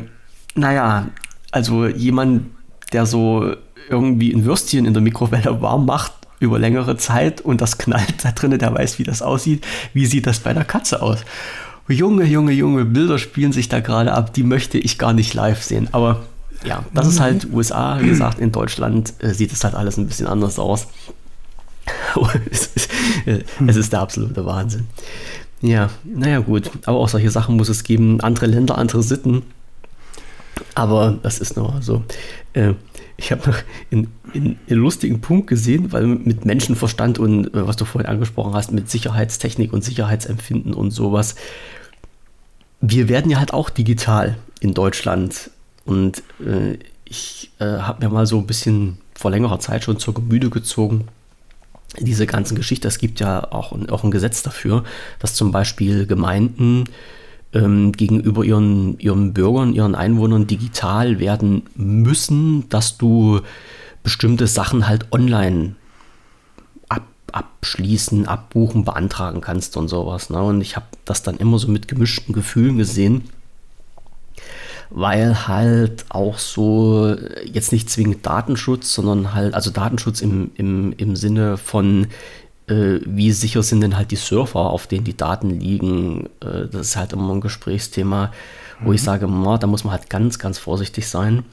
naja, also jemand, der so irgendwie ein Würstchen in der Mikrowelle warm macht über längere Zeit und das knallt da drinnen, der weiß, wie das aussieht. Wie sieht das bei der Katze aus? Junge, Junge, Junge, Bilder spielen sich da gerade ab, die möchte ich gar nicht live sehen. Aber ja, das ist halt USA. Wie gesagt, in Deutschland äh, sieht es halt alles ein bisschen anders aus. es, ist, äh, es ist der absolute Wahnsinn. Ja, naja, gut. Aber auch solche Sachen muss es geben. Andere Länder, andere Sitten. Aber das ist nur so. Äh, ich habe noch einen, einen, lustigen Punkt gesehen, weil mit Menschenverstand und äh, was du vorhin angesprochen hast, mit Sicherheitstechnik und Sicherheitsempfinden und sowas. Wir werden ja halt auch digital in Deutschland. Und äh, ich äh, habe mir mal so ein bisschen vor längerer Zeit schon zur Gemüte gezogen, diese ganzen Geschichte. Es gibt ja auch, auch ein Gesetz dafür, dass zum Beispiel Gemeinden ähm, gegenüber ihren, ihren Bürgern, ihren Einwohnern digital werden müssen, dass du bestimmte Sachen halt online abschließen, abbuchen, beantragen kannst und sowas. Ne? Und ich habe das dann immer so mit gemischten Gefühlen gesehen, weil halt auch so jetzt nicht zwingend Datenschutz, sondern halt, also Datenschutz im, im, im Sinne von äh, wie sicher sind denn halt die Server, auf denen die Daten liegen. Äh, das ist halt immer ein Gesprächsthema, wo mhm. ich sage, ma, da muss man halt ganz, ganz vorsichtig sein.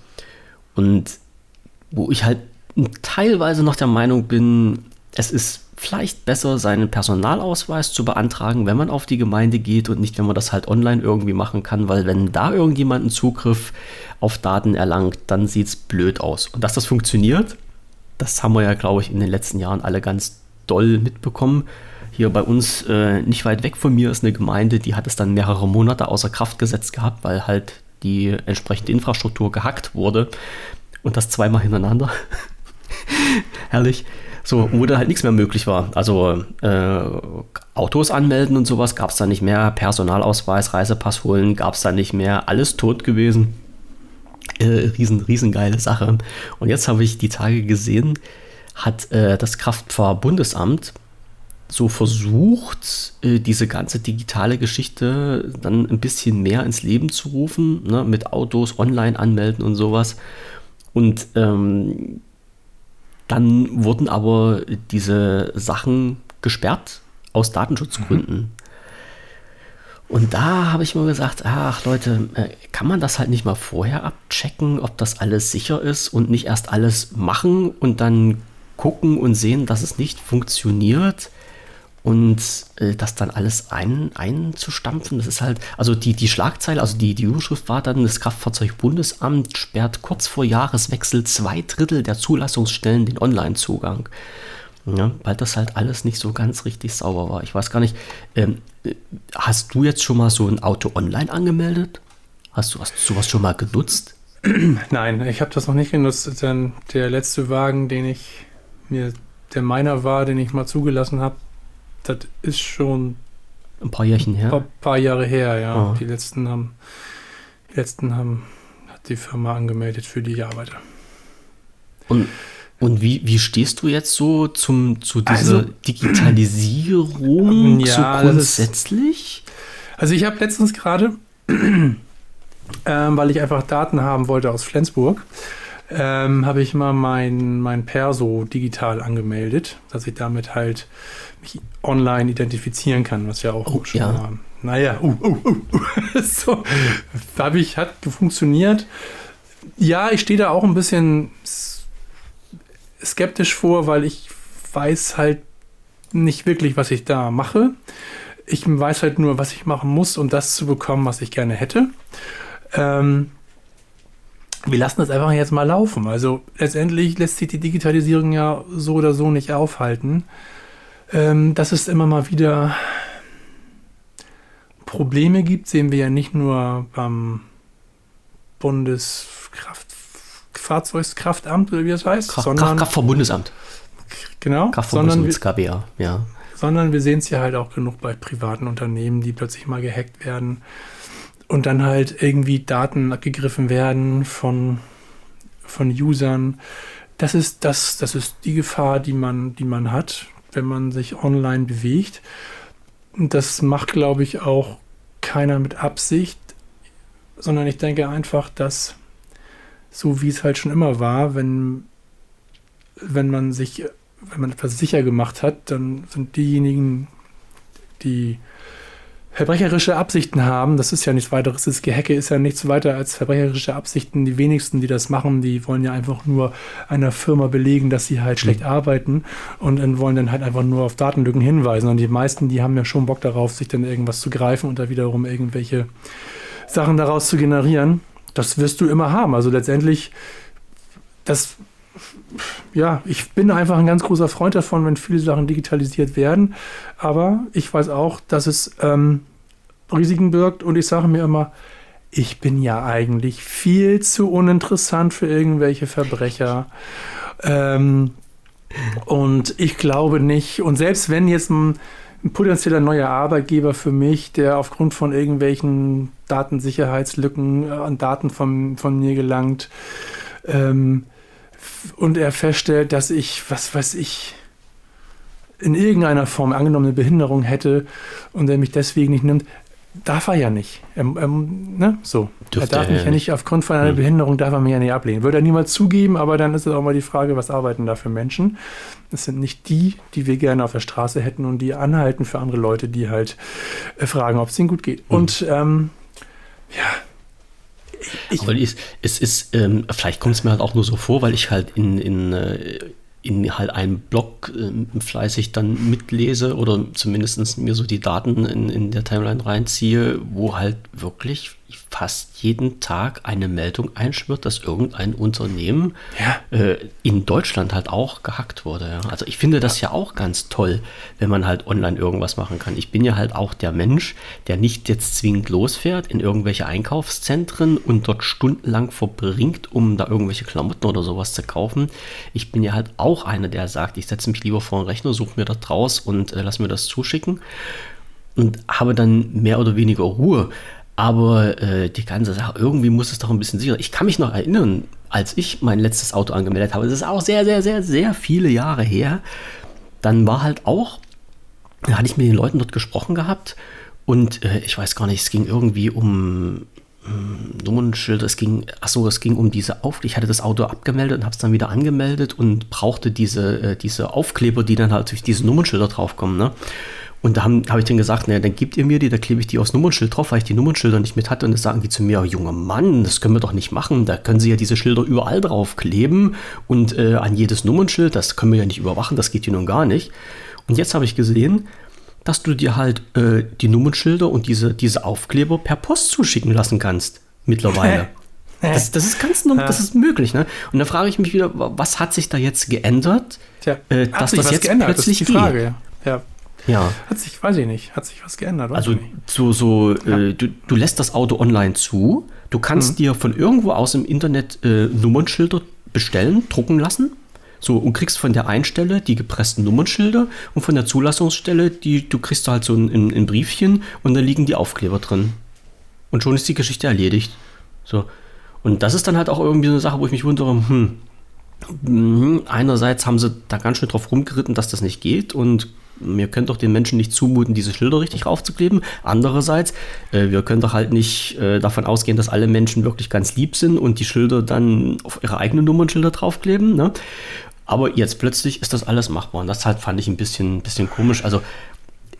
Und wo ich halt teilweise noch der Meinung bin, es ist vielleicht besser, seinen Personalausweis zu beantragen, wenn man auf die Gemeinde geht und nicht, wenn man das halt online irgendwie machen kann, weil wenn da irgendjemand einen Zugriff auf Daten erlangt, dann sieht es blöd aus. Und dass das funktioniert, das haben wir ja, glaube ich, in den letzten Jahren alle ganz doll mitbekommen. hier bei uns äh, nicht weit weg von mir ist eine Gemeinde, die hat es dann mehrere Monate außer Kraft gesetzt gehabt, weil halt die entsprechende Infrastruktur gehackt wurde. Und das zweimal hintereinander. Herrlich. So, wo da halt nichts mehr möglich war. Also äh, Autos anmelden und sowas gab es da nicht mehr. Personalausweis, Reisepass holen gab es da nicht mehr. Alles tot gewesen. Äh, riesen, riesengeile Sache. Und jetzt habe ich die Tage gesehen, hat äh, das Kraftfahrbundesamt so versucht, äh, diese ganze digitale Geschichte dann ein bisschen mehr ins Leben zu rufen, ne, mit Autos online anmelden und sowas. Und ähm, dann wurden aber diese Sachen gesperrt aus Datenschutzgründen. Mhm. Und da habe ich mir gesagt, ach Leute, äh, kann man das halt nicht mal vorher abchecken, ob das alles sicher ist und nicht erst alles machen und dann gucken und sehen, dass es nicht funktioniert und äh, das dann alles ein, einzustampfen, das ist halt, also die, die Schlagzeile, also die, die Überschrift war dann, das Kraftfahrzeugbundesamt sperrt kurz vor Jahreswechsel zwei Drittel der Zulassungsstellen den Online-Zugang. Ja, weil das halt alles nicht so ganz richtig sauber war. Ich weiß gar nicht, ähm, hast du jetzt schon mal so ein Auto online angemeldet? Hast du, hast du sowas schon mal genutzt? Nein, ich habe das noch nicht genutzt, denn der letzte Wagen, den ich mir, der meiner war, den ich mal zugelassen habe, das ist schon ein paar Jährchen her. Ein paar, paar Jahre her, ja. Oh. Die letzten haben, die letzten haben, hat die Firma angemeldet, für die ich arbeite. Und, und wie, wie stehst du jetzt so zum, zu dieser also, Digitalisierung ja, so grundsätzlich? Ist, also ich habe letztens gerade, ähm, weil ich einfach Daten haben wollte aus Flensburg, ähm, habe ich mal mein, mein Perso digital angemeldet, dass ich damit halt mich online identifizieren kann, was ja auch oh, schon ja. mal, naja, uh, uh, uh, uh. so, habe ich, hat funktioniert. Ja, ich stehe da auch ein bisschen skeptisch vor, weil ich weiß halt nicht wirklich, was ich da mache. Ich weiß halt nur, was ich machen muss, um das zu bekommen, was ich gerne hätte. Ähm, wir lassen das einfach jetzt mal laufen. Also letztendlich lässt sich die Digitalisierung ja so oder so nicht aufhalten. Ähm, dass es immer mal wieder Probleme gibt, sehen wir ja nicht nur beim Bundeskraftfahrzeugkraftamt oder wie das heißt, Kraft, sondern Kraftverbundesamt. Genau, Kraftverbundesamt KBA, ja. Sondern wir sehen es ja halt auch genug bei privaten Unternehmen, die plötzlich mal gehackt werden und dann halt irgendwie Daten abgegriffen werden von, von Usern. Das ist, das, das ist die Gefahr, die man, die man hat, wenn man sich online bewegt. Das macht, glaube ich, auch keiner mit Absicht, sondern ich denke einfach, dass so wie es halt schon immer war, wenn, wenn man sich, wenn man etwas sicher gemacht hat, dann sind diejenigen, die verbrecherische Absichten haben, das ist ja nichts weiteres, das Gehacke ist ja nichts weiter als verbrecherische Absichten. Die wenigsten, die das machen, die wollen ja einfach nur einer Firma belegen, dass sie halt schlecht mhm. arbeiten und dann wollen dann halt einfach nur auf Datenlücken hinweisen. Und die meisten, die haben ja schon Bock darauf, sich dann irgendwas zu greifen und da wiederum irgendwelche Sachen daraus zu generieren. Das wirst du immer haben. Also letztendlich, das ja, ich bin einfach ein ganz großer Freund davon, wenn viele Sachen digitalisiert werden. Aber ich weiß auch, dass es ähm, Risiken birgt und ich sage mir immer, ich bin ja eigentlich viel zu uninteressant für irgendwelche Verbrecher. Ähm, und ich glaube nicht, und selbst wenn jetzt ein, ein, potenzieller neuer Arbeitgeber für mich, der aufgrund von irgendwelchen Datensicherheitslücken an Daten von, von mir gelangt, ähm, und er feststellt, dass ich, was weiß ich, in irgendeiner Form angenommene Behinderung hätte und er mich deswegen nicht nimmt, darf er ja nicht. Er, er, ne? so. er darf mich ja nicht, aufgrund von einer hm. Behinderung darf er mich ja nicht ablehnen. Würde er niemals zugeben, aber dann ist es auch mal die Frage, was arbeiten da für Menschen? Das sind nicht die, die wir gerne auf der Straße hätten und die anhalten für andere Leute, die halt äh, fragen, ob es ihnen gut geht. Hm. Und ähm, ja, ich, Aber es, es ist, ähm, vielleicht kommt es mir halt auch nur so vor, weil ich halt in, in, äh, in halt einem Blog äh, fleißig dann mitlese oder zumindest mir so die Daten in, in der Timeline reinziehe, wo halt wirklich fast jeden Tag eine Meldung einschwirrt, dass irgendein Unternehmen Ja. äh, in Deutschland halt auch gehackt wurde. Ja. Also ich finde das ja auch ganz toll, wenn man halt online irgendwas machen kann. Ich bin ja halt auch der Mensch, der nicht jetzt zwingend losfährt in irgendwelche Einkaufszentren und dort stundenlang verbringt, um da irgendwelche Klamotten oder sowas zu kaufen. Ich bin ja halt auch einer, der sagt, ich setze mich lieber vor den Rechner, suche mir das raus und äh, lass mir das zuschicken und habe dann mehr oder weniger Ruhe. Aber äh, die ganze Sache, irgendwie muss es doch ein bisschen sicher. Ich kann mich noch erinnern, als ich mein letztes Auto angemeldet habe, das ist auch sehr, sehr, sehr, sehr viele Jahre her, dann war halt auch, da hatte ich mit den Leuten dort gesprochen gehabt und äh, ich weiß gar nicht, es ging irgendwie um ähm, Nummernschilder, es ging, achso, es ging um diese Aufkleber. Ich hatte das Auto abgemeldet und habe es dann wieder angemeldet und brauchte diese, äh, diese Aufkleber, die dann halt durch diese Nummernschilder draufkommen. Ne? Und da habe hab ich denen gesagt, naja, dann gebt ihr mir die, da klebe ich die aufs Nummernschild drauf, weil ich die Nummernschilder nicht mit hatte. Und das sagen die zu mir, junger Mann, das können wir doch nicht machen. Da können sie ja diese Schilder überall drauf kleben und äh, an jedes Nummernschild, das können wir ja nicht überwachen, das geht hier nun gar nicht. Und jetzt habe ich gesehen, dass du dir halt äh, die Nummernschilder und diese, diese Aufkleber per Post zuschicken lassen kannst. Mittlerweile. Das, das ist ganz normal, das ist möglich. Ne? Und da frage ich mich wieder, was hat sich da jetzt geändert, Tja, äh, dass das jetzt geändert? plötzlich das ist die Frage. Ja. ja. Ja. Hat sich, weiß ich nicht, hat sich was geändert? Also so, so äh, du, du lässt das Auto online zu, du kannst Mhm. dir von irgendwo aus im Internet äh, Nummernschilder bestellen, drucken lassen. So, und kriegst von der einen Stelle die gepressten Nummernschilder und von der Zulassungsstelle, die, du kriegst halt so ein, ein, ein Briefchen und da liegen die Aufkleber drin. Und schon ist die Geschichte erledigt. So. Und das ist dann halt auch irgendwie so eine Sache, wo ich mich wundere, hm, Mhm. Einerseits haben sie da ganz schön drauf rumgeritten, dass das nicht geht und wir können doch den Menschen nicht zumuten, diese Schilder richtig raufzukleben. Andererseits, äh, wir können doch halt nicht äh, davon ausgehen, dass alle Menschen wirklich ganz lieb sind und die Schilder dann auf ihre eigenen Nummernschilder draufkleben. Ne? Aber jetzt plötzlich ist das alles machbar und das halt fand ich ein bisschen, bisschen komisch. Also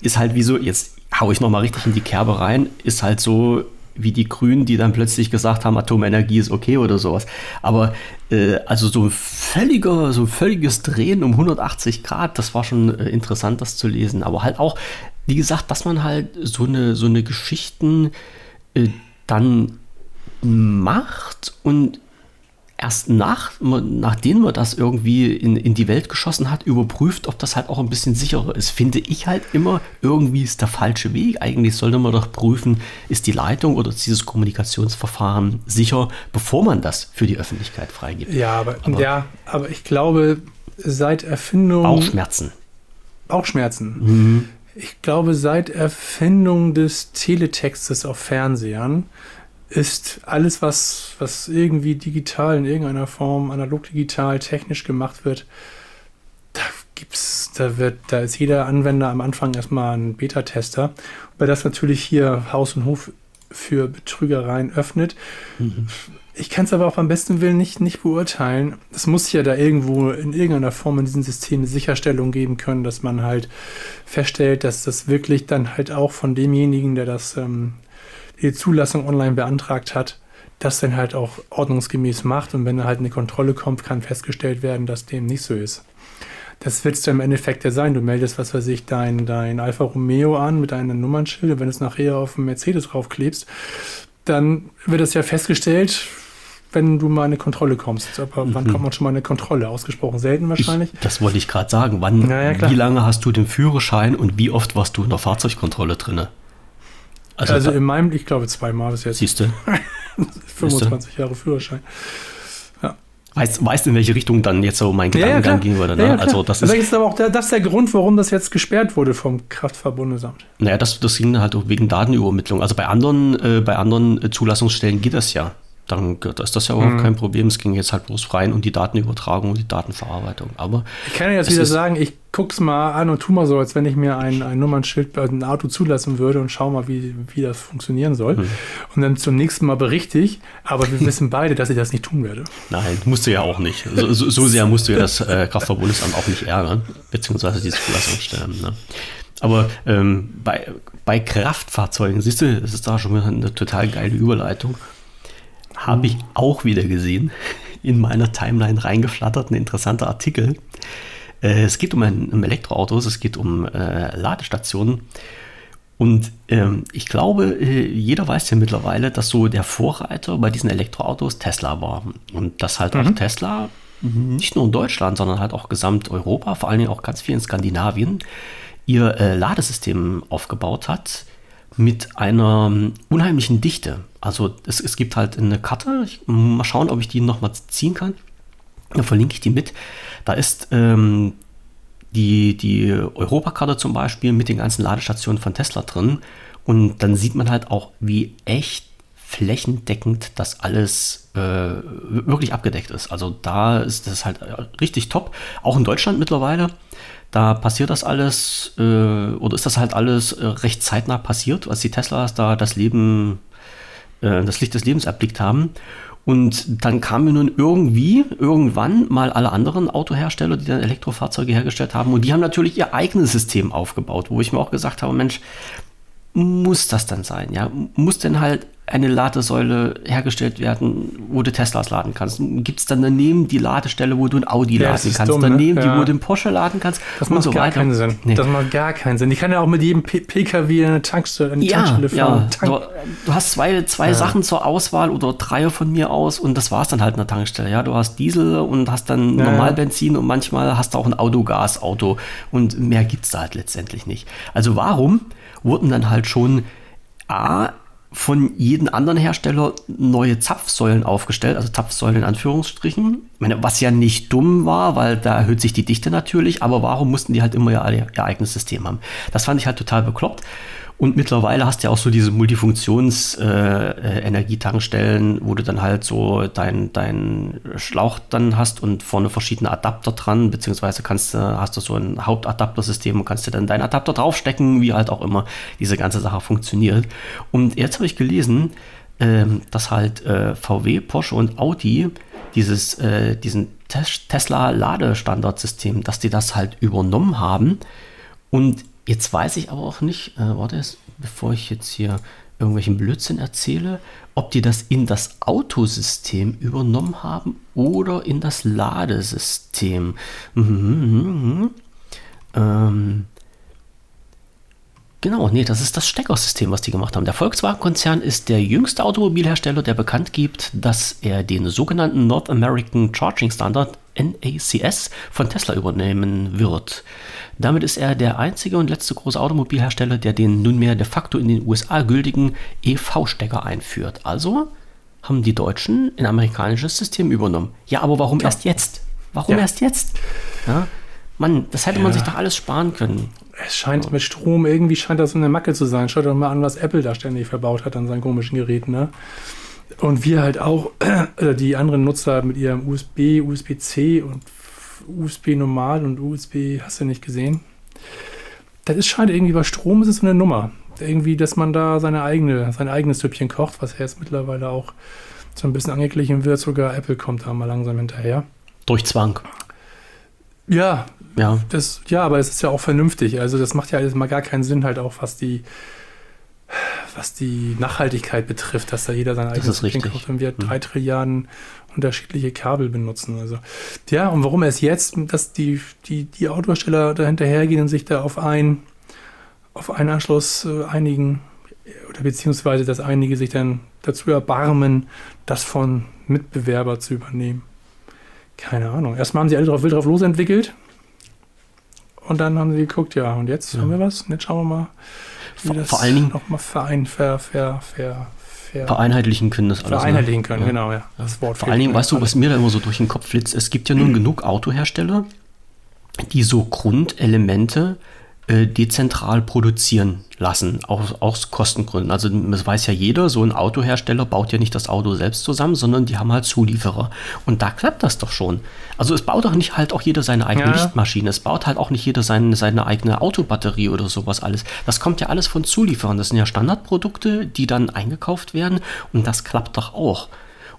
ist halt wie so, jetzt hau ich nochmal richtig in die Kerbe rein, ist halt so wie die Grünen, die dann plötzlich gesagt haben, Atomenergie ist okay oder sowas. Aber äh, also so ein völliger, so ein völliges Drehen um 180 Grad, das war schon äh, interessant, das zu lesen. Aber halt auch, wie gesagt, dass man halt so eine, so eine Geschichten äh, dann macht und erst nach, nachdem man das irgendwie in, in die Welt geschossen hat, überprüft, ob das halt auch ein bisschen sicherer ist. Finde ich halt immer, irgendwie ist der falsche Weg. Eigentlich sollte man doch prüfen, ist die Leitung oder ist dieses Kommunikationsverfahren sicher, bevor man das für die Öffentlichkeit freigibt. Ja, aber, Aber- ja, aber ich glaube, seit Erfindung. Bauchschmerzen. Bauchschmerzen. Mhm. Ich glaube, seit Erfindung des Teletextes auf Fernsehern ist alles, was, was irgendwie digital in irgendeiner Form, analog, digital, technisch gemacht wird, da gibt's, da wird, da ist jeder Anwender am Anfang erstmal ein Beta-Tester, weil das natürlich hier Haus und Hof für Betrügereien öffnet. Ich kann es aber auch beim besten Willen nicht, nicht beurteilen. Es muss ja da irgendwo in irgendeiner Form in diesem System eine Sicherstellung geben können, dass man halt feststellt, dass das wirklich dann halt auch von demjenigen, der das ähm, die Zulassung online beantragt hat, das dann halt auch ordnungsgemäß macht. Und wenn halt eine Kontrolle kommt, kann festgestellt werden, dass dem nicht so ist. Das wird es dann im Endeffekt ja sein. Du meldest, was weiß ich, dein, dein Alfa Romeo an mit deinem Nummernschild. Und wenn du es nachher auf dem Mercedes draufklebst, dann wird es ja festgestellt, wenn du mal in eine Kontrolle kommst. Aber wann kommt man schon mal in eine Kontrolle? Ausgesprochen selten wahrscheinlich. Ich, das wollte ich gerade sagen. Wann, Ja, wie lange hast du den Führerschein und wie oft warst du in der Fahrzeugkontrolle drinne? Also, Also, in meinem, ich glaube, zweimal bis jetzt. siehst du, 25 Jahre Führerschein. weißt, weißt in welche Richtung dann jetzt so mein Ja, ja, Gedankengang klar. gehen würde. Ne? Ja, ja, also das ist, ist aber auch der, das ist der Grund, warum das jetzt gesperrt wurde vom Kraftfahrtbundesamt. naja, das, das ging halt auch wegen Datenübermittlung. Also bei anderen, äh, bei anderen äh, Zulassungsstellen geht das ja. Dann da ist das ja überhaupt kein Problem. Es ging jetzt halt bloß rein um die Datenübertragung und die Datenverarbeitung. Aber Ich kann ja jetzt wieder sagen, ich guck's mal an und tu mal so, als wenn ich mir ein, ein Nummernschild bei einem Auto zulassen würde und schau mal, wie, wie das funktionieren soll. Hm. Und dann zum nächsten Mal berichte ich, aber wir wissen beide, dass ich das nicht tun werde. nein, musst du ja auch nicht. So, so, so sehr musst du ja das äh, Kraftfahrtbundesamt auch nicht ärgern, beziehungsweise diese Zulassungsstellen. Ne? Aber ähm, bei, bei Kraftfahrzeugen, siehst du, das ist da schon eine total geile Überleitung. Habe ich auch wieder gesehen, in meiner Timeline reingeflattert, ein interessanter Artikel. Äh, es geht um ein um Elektroautos, es geht um äh, Ladestationen. Und ähm, ich glaube, äh, jeder weiß ja mittlerweile, dass so der Vorreiter bei diesen Elektroautos Tesla war. Und dass halt mhm. auch Tesla nicht nur in Deutschland, sondern halt auch Gesamteuropa, vor allen Dingen auch ganz viel in Skandinavien, ihr äh, Ladesystem aufgebaut hat mit einer um, unheimlichen Dichte. Also es, es gibt halt eine Karte, ich, mal schauen, ob ich die nochmal ziehen kann. Da verlinke ich die mit. Da ist ähm, die, die Europakarte zum Beispiel mit den ganzen Ladestationen von Tesla drin. Und dann sieht man halt auch, wie echt flächendeckend das alles äh, wirklich abgedeckt ist. Also da ist das halt richtig top. Auch in Deutschland mittlerweile. Da passiert das alles, äh, oder ist das halt alles äh, recht zeitnah passiert, als die Teslas da das Leben, äh, das Licht des Lebens erblickt haben. Und dann kamen nun irgendwie, irgendwann mal alle anderen Autohersteller, die dann Elektrofahrzeuge hergestellt haben. Und die haben natürlich ihr eigenes System aufgebaut, wo ich mir auch gesagt habe, Mensch, muss das dann sein? Ja, muss denn halt eine Ladesäule hergestellt werden, wo du Teslas laden kannst? Gibt es dann daneben die Ladestelle, wo du ein Audi ja, laden kannst? Dumm, daneben ne? ja. die, wo du einen Porsche laden kannst? Das macht so gar weiter. keinen Sinn. Nee. Das macht gar keinen Sinn. Ich kann ja auch mit jedem P PKW eine Tankstelle, eine ja, Tankstelle fahren. Ja. Tank du, hast zwei, zwei Sachen zur Auswahl oder drei von mir aus und das war es dann halt eine Tankstelle. Ja, du hast Diesel und hast dann Normalbenzin und manchmal hast du auch ein Autogasauto und mehr gibt es da halt letztendlich nicht. Also warum wurden dann halt schon A, von jedem anderen Hersteller neue Zapfsäulen aufgestellt, also Zapfsäulen in Anführungsstrichen. Meine, was ja nicht dumm war, weil da erhöht sich die Dichte natürlich, aber warum mussten die halt immer ihr, ihr eigenes System haben? Das fand ich halt total bekloppt. Und mittlerweile hast du ja auch so diese Multifunktions-Energietankstellen, äh, wo du dann halt so dein, dein Schlauch dann hast und vorne verschiedene Adapter dran, beziehungsweise kannst du, hast du so ein Hauptadaptersystem und kannst du dann deinen Adapter draufstecken, wie halt auch immer diese ganze Sache funktioniert. Und jetzt habe ich gelesen, äh, dass halt äh, VW, Porsche und Audi dieses, äh, diesen Tesla-Ladestandardsystem, dass die das halt übernommen haben und Jetzt weiß ich aber auch nicht, äh, warte, bevor ich jetzt hier irgendwelchen Blödsinn erzähle, ob die das in das Autosystem übernommen haben oder in das Ladesystem. Mhm, mhm, mhm. Ähm, Genau, nee, das ist das Steckersystem, was die gemacht haben. Der Volkswagen-Konzern ist der jüngste Automobilhersteller, der bekannt gibt, dass er den sogenannten North American Charging Standard NACS von Tesla übernehmen wird. Damit ist er der einzige und letzte große Automobilhersteller, der den nunmehr de facto in den USA gültigen EV-Stecker einführt. Also haben die Deutschen ein amerikanisches System übernommen. Ja, aber warum ja. erst jetzt? Warum ja. erst jetzt? Ja, Mann, das hätte man sich doch alles sparen können. Es scheint mit Strom, irgendwie scheint das so eine Macke zu sein. Schaut doch mal an, was Apple da ständig verbaut hat an seinen komischen Geräten. Ne? Und wir halt auch, äh, die anderen Nutzer mit ihrem USB, USB-C und USB normal und USB, hast du nicht gesehen? Das ist scheint irgendwie bei Strom ist es so eine Nummer. Irgendwie, dass man da seine eigene, sein eigenes Süppchen kocht, was jetzt mittlerweile auch so ein bisschen angeglichen wird. Sogar Apple kommt da mal langsam hinterher. Durch Zwang. Ja, ja. Das, ja, aber es ist ja auch vernünftig. Also das macht ja alles mal gar keinen Sinn, halt auch was die, was die Nachhaltigkeit betrifft, dass da jeder sein eigenes Ding kauft und wir mhm. drei Trilliarden unterschiedliche Kabel benutzen. Also ja, und warum erst jetzt, dass die, die, die Autohersteller da hinterhergehen und sich da auf ein auf einen Anschluss äh, einigen oder beziehungsweise dass einige sich dann dazu erbarmen, das von Mitbewerber zu übernehmen. Keine Ahnung. Erstmal haben sie alle drauf wild drauf losentwickelt und dann haben sie geguckt, ja, und jetzt ja. haben wir was. Und jetzt schauen wir mal, vor, das vor allen Dingen nochmal verein, ver, ver, ver, ver, vereinheitlichen können das alles. Ne? Vereinheitlichen können, ja. genau, ja. Das Wort vor allen Dingen, weißt du, was mir da immer so durch den Kopf flitzt, es gibt ja nun mhm. genug Autohersteller, die so Grundelemente dezentral produzieren lassen, auch aus Kostengründen. Also das weiß ja jeder, so ein Autohersteller baut ja nicht das Auto selbst zusammen, sondern die haben halt Zulieferer. Und da klappt das doch schon. Also es baut doch nicht halt auch jeder seine eigene ja. Lichtmaschine, es baut halt auch nicht jeder seine, seine eigene Autobatterie oder sowas alles. Das kommt ja alles von Zulieferern. Das sind ja Standardprodukte, die dann eingekauft werden und das klappt doch auch.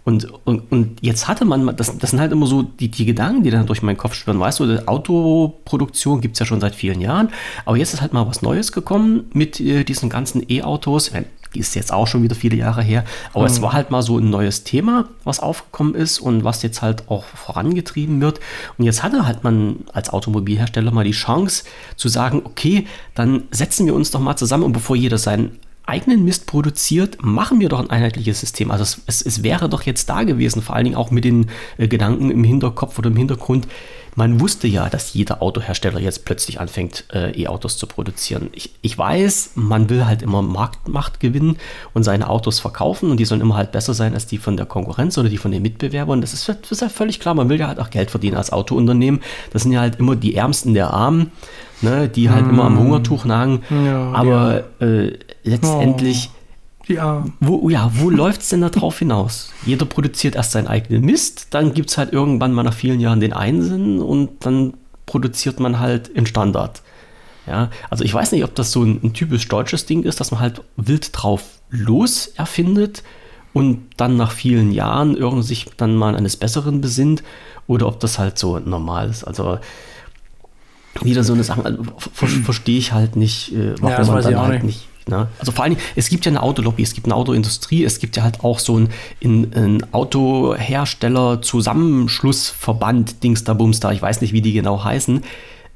Und, und, und jetzt hatte man, das, das sind halt immer so die, die Gedanken, die dann durch meinen Kopf schwirren. Weißt du, Autoproduktion gibt es ja schon seit vielen Jahren, aber jetzt ist halt mal was Neues gekommen mit äh, diesen ganzen E-Autos. ist jetzt auch schon wieder viele Jahre her. Aber mhm. es war halt mal so ein neues Thema, was aufgekommen ist und was jetzt halt auch vorangetrieben wird. Und jetzt hatte halt man als Automobilhersteller mal die Chance zu sagen, okay, dann setzen wir uns doch mal zusammen und bevor jeder seinen eigenen Mist produziert, machen wir doch ein einheitliches System. Also es, es, es wäre doch jetzt da gewesen, vor allen Dingen auch mit den äh, Gedanken im Hinterkopf oder im Hintergrund, man wusste ja, dass jeder Autohersteller jetzt plötzlich anfängt, äh, E-Autos zu produzieren. Ich, ich weiß, man will halt immer Marktmacht gewinnen und seine Autos verkaufen und die sollen immer halt besser sein als die von der Konkurrenz oder die von den Mitbewerbern. Das ist, das ist ja völlig klar. Man will ja halt auch Geld verdienen als Autounternehmen. Das sind ja halt immer die Ärmsten der Armen, ne, die halt hm. immer am Hungertuch nagen. Ja, Aber ja. äh, letztendlich. Oh ja. Wo, ja, wo läuft es denn da drauf hinaus? Jeder produziert erst seinen eigenen Mist, dann gibt es halt irgendwann mal nach vielen Jahren den Einsinn und dann produziert man halt in Standard. Ja, also ich weiß nicht, ob das so ein, ein typisch deutsches Ding ist, dass man halt wild drauf los erfindet und dann nach vielen Jahren irgendwie sich dann mal eines Besseren besinnt oder ob das halt so normal ist. Also wieder so eine Sache, also, ver verstehe ich halt nicht, äh, warum ja, man dann halt nicht. Ne? Also vor allem, es gibt ja eine Autolobby, es gibt eine Autoindustrie, es gibt ja halt auch so ein, ein, ein Autohersteller-Zusammenschlussverband, Dings da Bums da, ich weiß nicht, wie die genau heißen.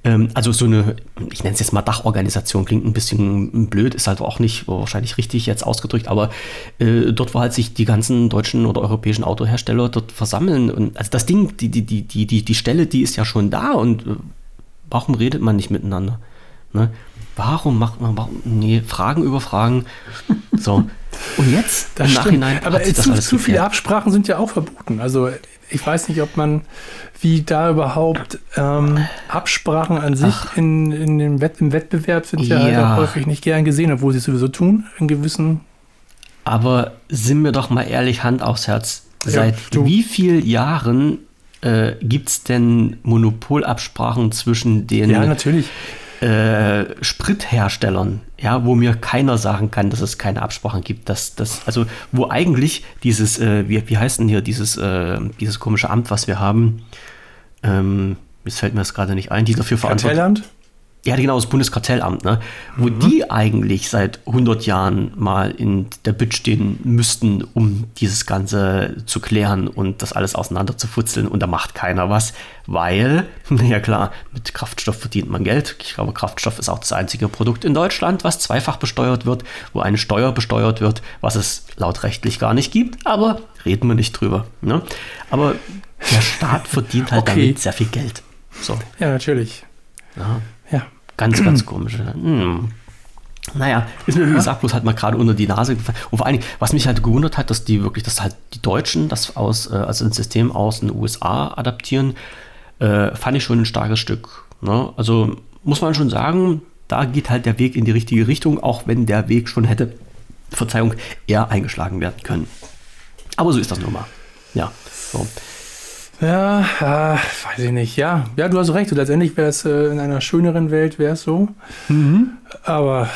Ähm, also so eine, ich nenne es jetzt mal Dachorganisation, klingt ein bisschen blöd, ist halt auch nicht wahrscheinlich richtig jetzt ausgedrückt, aber äh, dort, wo halt sich die ganzen deutschen oder europäischen Autohersteller dort versammeln. Und also das Ding, die, die, die, die, die Stelle, die ist ja schon da und äh, warum redet man nicht miteinander? Ne? Warum macht man, warum, nee, Fragen über Fragen. So. Und jetzt, das im stimmt. Nachhinein. Aber zu, zu viele Absprachen sind ja auch verboten. Also ich weiß nicht, ob man, wie da überhaupt ähm, Absprachen an sich in, in dem Wett, im Wettbewerb sind ja, ja häufig nicht gern gesehen, obwohl sie es sowieso tun, in gewissen. Aber sind wir doch mal ehrlich, Hand aufs Herz. Seit ja, wie vielen Jahren äh, gibt es denn Monopolabsprachen zwischen den ja, natürlich. Äh, Spritherstellern, ja, wo mir keiner sagen kann, dass es keine Absprachen gibt, dass das, also wo eigentlich dieses, äh, wie, wie heißt denn hier dieses, äh, dieses komische Amt, was wir haben, ähm, jetzt fällt mir das gerade nicht ein, die dafür verantwortlich ja, genau, das Bundeskartellamt, ne? wo mhm. die eigentlich seit 100 Jahren mal in der Bütt stehen müssten, um dieses Ganze zu klären und das alles auseinander zu futzeln. Und da macht keiner was, weil, ja klar, mit Kraftstoff verdient man Geld. Ich glaube, Kraftstoff ist auch das einzige Produkt in Deutschland, was zweifach besteuert wird, wo eine Steuer besteuert wird, was es laut rechtlich gar nicht gibt. Aber reden wir nicht drüber. Ne? Aber der Staat verdient halt okay. damit sehr viel Geld. So. Ja, natürlich. Ja. Ja. Ganz, ganz komisch. Hm. Naja, ist mir wie gesagt bloß halt mal gerade unter die Nase gefallen. Und vor allen Dingen, was mich halt gewundert hat, dass die wirklich, dass halt die Deutschen das aus, äh, also ein System aus den USA adaptieren, äh, fand ich schon ein starkes Stück. Ne? Also muss man schon sagen, da geht halt der Weg in die richtige Richtung, auch wenn der Weg schon hätte, Verzeihung, eher eingeschlagen werden können. Aber so ist das nun mal. Ja, so. Ja, äh, weiß ich nicht. Ja, ja, du hast recht. Und letztendlich wäre es äh, in einer schöneren Welt wäre es so. Mhm. Aber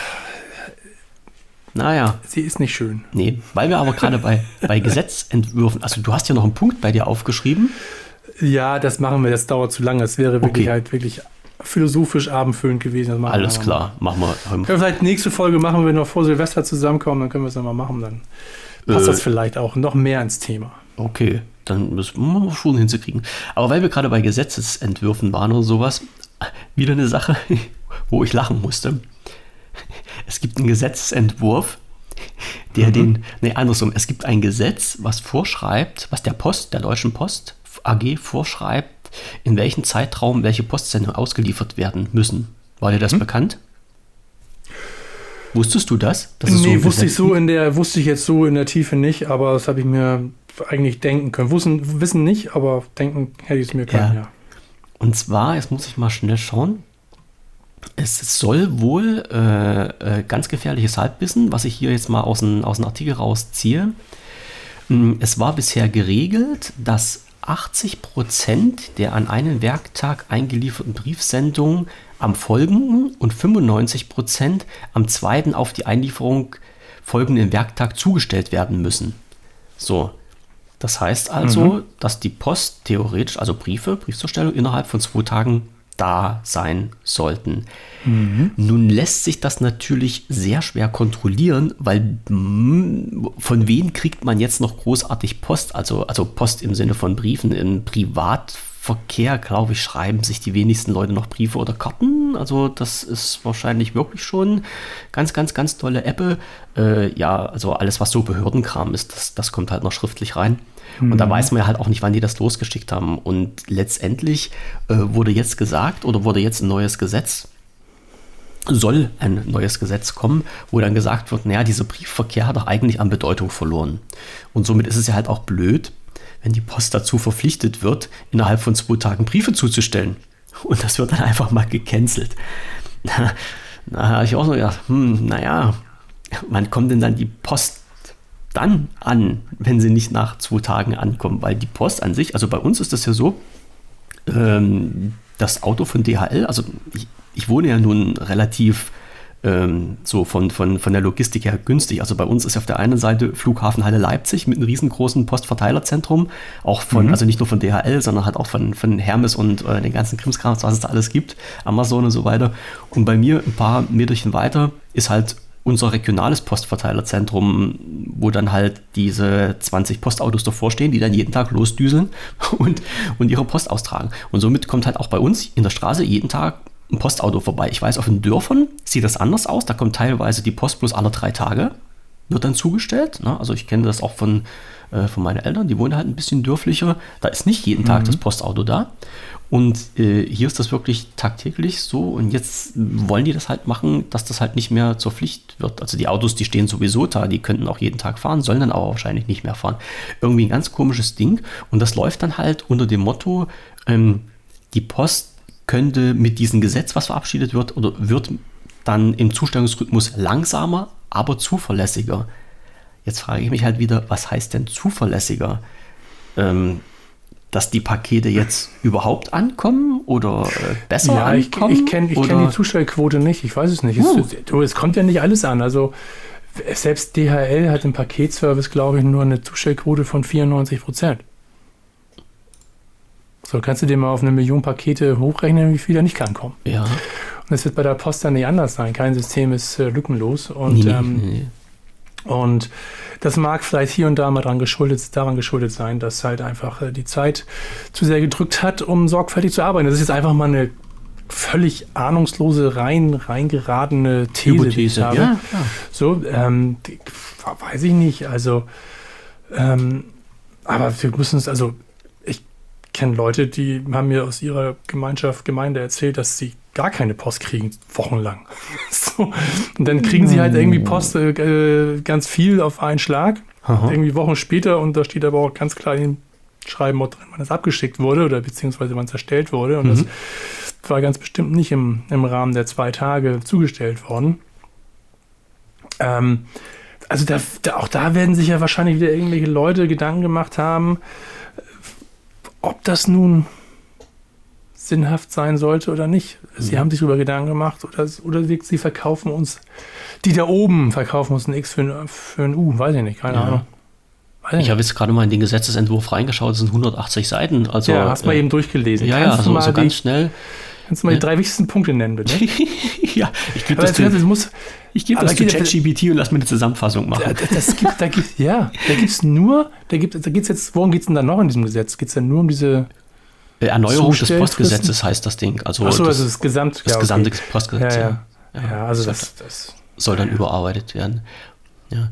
naja. Sie ist nicht schön. Nee, weil wir aber gerade bei, bei Gesetzentwürfen, also du hast ja noch einen Punkt bei dir aufgeschrieben. Ja, das machen wir, das dauert zu lange. Es wäre wirklich okay. halt wirklich philosophisch abendfüllend gewesen. Alles klar, machen wir. Können wir vielleicht nächste Folge machen, wenn wir noch vor Silvester zusammenkommen, dann können wir es nochmal machen. Dann passt äh, das vielleicht auch noch mehr ins Thema. Okay, dann müssen wir schon hinzukriegen. Aber weil wir gerade bei Gesetzesentwürfen waren oder sowas, wieder eine Sache, wo ich lachen musste. Es gibt einen Gesetzentwurf, der mhm. den, nee, andersrum, es gibt ein Gesetz, was vorschreibt, was der Post, der Deutschen Post AG vorschreibt, in welchem Zeitraum welche Postsendungen ausgeliefert werden müssen. War dir das mhm. bekannt? Wusstest du das? nee, so wusste ich so in der, wusste ich jetzt so in der Tiefe nicht, aber das habe ich mir eigentlich denken können. Wissen, wissen nicht, aber denken hätte ich es mir können, ja. ja. Und zwar, jetzt muss ich mal schnell schauen. Es soll wohl äh, äh, ganz gefährliches Halbwissen, was ich hier jetzt mal aus dem, aus dem Artikel rausziehe. Hm, es war bisher geregelt, dass 80 Prozent der an einen Werktag eingelieferten Briefsendungen am folgenden und 95 Prozent am zweiten auf die Einlieferung folgenden Werktag zugestellt werden müssen. So, das heißt also, mhm. dass die Post theoretisch, also Briefe, Briefzustellung innerhalb von zwei Tagen da sein sollten. Mhm. Nun lässt sich das natürlich sehr schwer kontrollieren, weil hm, von wem kriegt man jetzt noch großartig Post? Also, also Post im Sinne von Briefen in Privatverkehr, glaube ich, schreiben sich die wenigsten Leute noch Briefe oder Karten. Also das ist wahrscheinlich wirklich schon ganz, ganz, ganz tolle App. Äh, ja, also alles, was so Behördenkram ist, das, das kommt halt noch schriftlich rein. Und mhm. da weiß man ja halt auch nicht, wann die das losgeschickt haben. Und letztendlich äh, wurde jetzt gesagt oder wurde jetzt ein neues Gesetz soll ein neues Gesetz kommen, wo dann gesagt wird, naja, dieser Briefverkehr hat doch eigentlich an Bedeutung verloren. Und somit ist es ja halt auch blöd, wenn die Post dazu verpflichtet wird, innerhalb von zwei Tagen Briefe zuzustellen. Und das wird dann einfach mal gecancelt. Da, da ich auch so gedacht, hm, naja, wann kommt denn dann die Post dann an, wenn sie nicht nach zwei Tagen ankommen? Weil die Post an sich, also bei uns ist das ja so, ähm, das Auto von DHL, also ich, ich wohne ja nun relativ ähm, so von, von, von der Logistik her günstig. Also bei uns ist auf der einen Seite Flughafen Halle Leipzig mit einem riesengroßen Postverteilerzentrum, auch von, mhm. also nicht nur von DHL, sondern halt auch von, von Hermes und äh, den ganzen Krimskrams, was es da alles gibt, Amazon und so weiter. Und bei mir ein paar Meterchen weiter ist halt unser regionales Postverteilerzentrum, wo dann halt diese 20 Postautos davor stehen, die dann jeden Tag losdüseln und, und ihre Post austragen. Und somit kommt halt auch bei uns in der Straße jeden Tag ein Postauto vorbei. Ich weiß, auf den Dörfern sieht das anders aus. Da kommt teilweise die Post bloß alle drei Tage, wird dann zugestellt. Ne? Also ich kenne das auch von, äh, von meinen Eltern, die wohnen halt ein bisschen dörflicher. Da ist nicht jeden Tag mhm. das Postauto da. Und äh, hier ist das wirklich tagtäglich so. Und jetzt wollen die das halt machen, dass das halt nicht mehr zur Pflicht wird. Also die Autos, die stehen sowieso da, die könnten auch jeden Tag fahren, sollen dann aber wahrscheinlich nicht mehr fahren. Irgendwie ein ganz komisches Ding. Und das läuft dann halt unter dem Motto, ähm, die Post könnte mit diesem Gesetz, was verabschiedet wird, oder wird dann im Zustellungsrhythmus langsamer, aber zuverlässiger. Jetzt frage ich mich halt wieder, was heißt denn zuverlässiger? Ähm, dass die Pakete jetzt überhaupt ankommen oder äh, besser ja, ankommen? Ich, ich kenne kenn die Zustellquote nicht, ich weiß es nicht. Uh. Es, es, kommt ja nicht alles an. Also selbst DHL hat im Paketservice, glaube ich, nur eine Zustellquote von 94 Prozent. So, kannst du dir mal auf eine Million Pakete hochrechnen, wie viel da nicht ankommen? Ja. Und das wird bei der Post dann nicht anders sein. Kein System ist äh, lückenlos. Und, nee, ähm, nee. und das mag vielleicht hier und da mal dran geschuldet, daran geschuldet sein, dass halt einfach äh, die Zeit zu sehr gedrückt hat, um sorgfältig zu arbeiten. Das ist jetzt einfach mal eine völlig ahnungslose, rein reingeratene These, Hypothese. Die ich habe. Ja, ja. So, ähm, die, weiß ich nicht. Also, ähm, aber wir müssen es, also kenne Leute, die haben mir aus ihrer Gemeinschaft, Gemeinde erzählt, dass sie gar keine Post kriegen, wochenlang. so. Und dann kriegen sie halt irgendwie Post äh, ganz viel auf einen Schlag, Aha. irgendwie Wochen später und da steht aber auch ganz klar in Schreiben drin, wann es abgeschickt wurde oder beziehungsweise wann es erstellt wurde. Und mhm. das war ganz bestimmt nicht im, im Rahmen der zwei Tage zugestellt worden. Ähm, also da, da, auch da werden sich ja wahrscheinlich wieder irgendwelche Leute Gedanken gemacht haben, ob das nun sinnhaft sein sollte oder nicht. Sie mhm. haben sich darüber Gedanken gemacht oder, oder sie verkaufen uns, die da oben verkaufen uns ein X für ein, für ein U, weiß ich nicht, keine ja. Ahnung. Weiß ich habe jetzt gerade mal in den Gesetzesentwurf reingeschaut, es sind 180 Seiten. Also, ja, hast äh, mal eben durchgelesen. Ja, Kannst ja, so, so ganz schnell. Kannst du mal die drei wichtigsten Punkte nennen, bitte? ja, ich gebe das, das, muss, ich gebe das zu ChatGPT und lass mir eine Zusammenfassung machen. Da, das gibt, da gibt, ja, da gibt es nur, da gibt da geht's jetzt, worum geht es denn da noch in diesem Gesetz? Geht es denn nur um diese äh, Erneuerung des Postgesetzes heißt das Ding. Also Achso, das, das ist Gesamt, das ja, gesamte Postgesetz. Ja, ja. ja. ja also das, das, soll dann überarbeitet werden. Ja.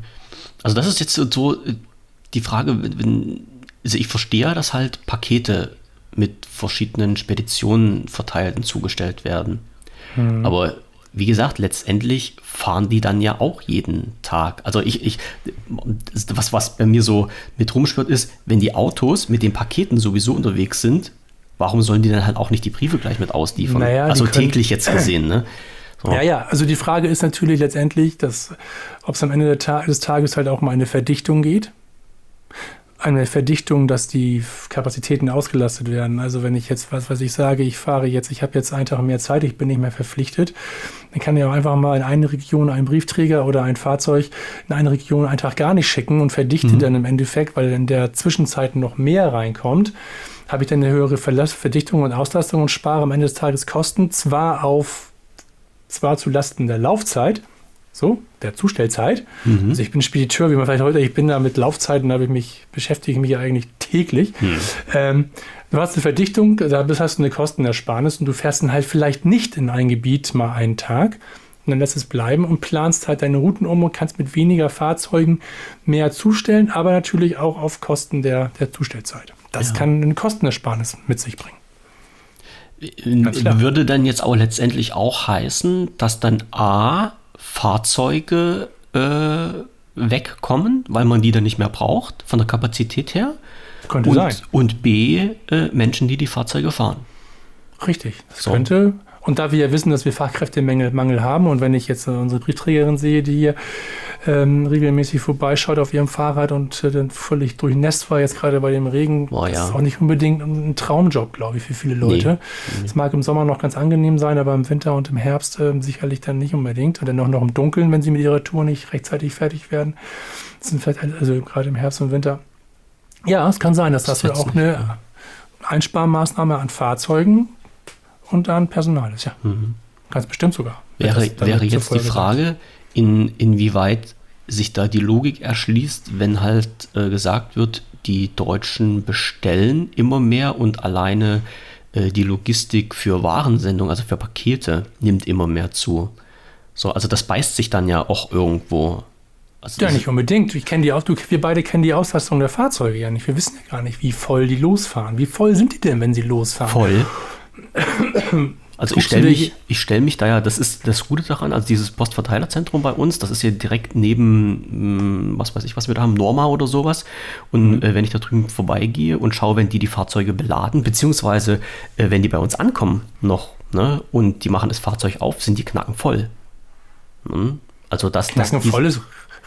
Also das ist jetzt so äh, die Frage, wenn, also ich verstehe, dass halt Pakete mit verschiedenen Speditionen verteilt und zugestellt werden. Hm. Aber wie gesagt, letztendlich fahren die dann ja auch jeden Tag. Also ich, ich, was, was bei mir so mit rumschwirrt, ist, wenn die Autos mit den Paketen sowieso unterwegs sind, warum sollen die dann halt auch nicht die Briefe gleich mit ausliefern? Naja, also täglich jetzt gesehen, ne? So. Ja, ja, also die Frage ist natürlich letztendlich, dass, ob es am Ende des Tages halt auch um eine Verdichtung geht eine Verdichtung, dass die Kapazitäten ausgelastet werden. Also wenn ich jetzt, was was ich sage, ich fahre jetzt, ich habe jetzt einen Tag mehr Zeit, ich bin nicht mehr verpflichtet, dann kann ich auch einfach mal in eine Region einen Briefträger oder ein Fahrzeug in eine Region einen Tag gar nicht schicken und verdichte mhm. dann im Endeffekt, weil in der Zwischenzeit noch mehr reinkommt habe ich dann eine höhere Verdichtung und Auslastung und spare am Ende des Tages Kosten, zwar auf zwar zu Lasten der Laufzeit, so, der Zustellzeit. Mhm. Also ich bin Spediteur, wie man vielleicht heute, ich bin da mit Laufzeiten, da mich, beschäftige ich mich ja eigentlich täglich. Mhm. Ähm, du hast eine Verdichtung, da hast du eine Kostenersparnis und du fährst dann halt vielleicht nicht in ein Gebiet mal einen Tag, und dann lässt es bleiben und planst halt deine Routen um und kannst mit weniger Fahrzeugen mehr zustellen, aber natürlich auch auf Kosten der, der Zustellzeit. Das ja. kann eine Kostenersparnis mit sich bringen. Würde dann jetzt auch letztendlich auch heißen, dass dann A, Fahrzeuge äh, wegkommen, weil man die dann nicht mehr braucht, von der Kapazität her. Könnte und, sein. Und B, äh, Menschen, die die Fahrzeuge fahren. Richtig. Das so. könnte und da wir ja wissen, dass wir Fachkräftemangel haben und wenn ich jetzt unsere Briefträgerin sehe, die hier ähm, regelmäßig vorbeischaut auf ihrem Fahrrad und äh, dann völlig durchnässt war, jetzt gerade bei dem Regen, Boah, ja. ist auch nicht unbedingt ein Traumjob, glaube ich, für viele Leute. Es nee. mag im Sommer noch ganz angenehm sein, aber im Winter und im Herbst äh, sicherlich dann nicht unbedingt. Und dann auch noch im Dunkeln, wenn sie mit ihrer Tour nicht rechtzeitig fertig werden. Das sind vielleicht, also gerade im Herbst und Winter. Ja, es kann sein, dass das, das auch eine Einsparmaßnahme an Fahrzeugen und an Personal ist, ja. Mhm. Ganz bestimmt sogar. Wäre, wäre jetzt die Frage, in, inwieweit sich da die Logik erschließt, wenn halt äh, gesagt wird, die Deutschen bestellen immer mehr und alleine äh, die Logistik für Warensendung, also für Pakete, nimmt immer mehr zu. So, also das beißt sich dann ja auch irgendwo. Also ja, nicht unbedingt. Ich kenne die auch, wir beide kennen die Auslastung der Fahrzeuge ja nicht. Wir wissen ja gar nicht, wie voll die losfahren. Wie voll sind die denn, wenn sie losfahren? Voll. Also ich stelle mich, stell mich da ja, das ist das Gute daran, also dieses Postverteilerzentrum bei uns, das ist ja direkt neben, mm, was weiß ich, was wir da haben, Norma oder sowas. Und mhm. äh, wenn ich da drüben vorbeigehe und schaue, wenn die die Fahrzeuge beladen, beziehungsweise äh, wenn die bei uns ankommen noch, ne, und die machen das Fahrzeug auf, sind die Knacken voll. Mhm. Also das, Knacken das, voll ist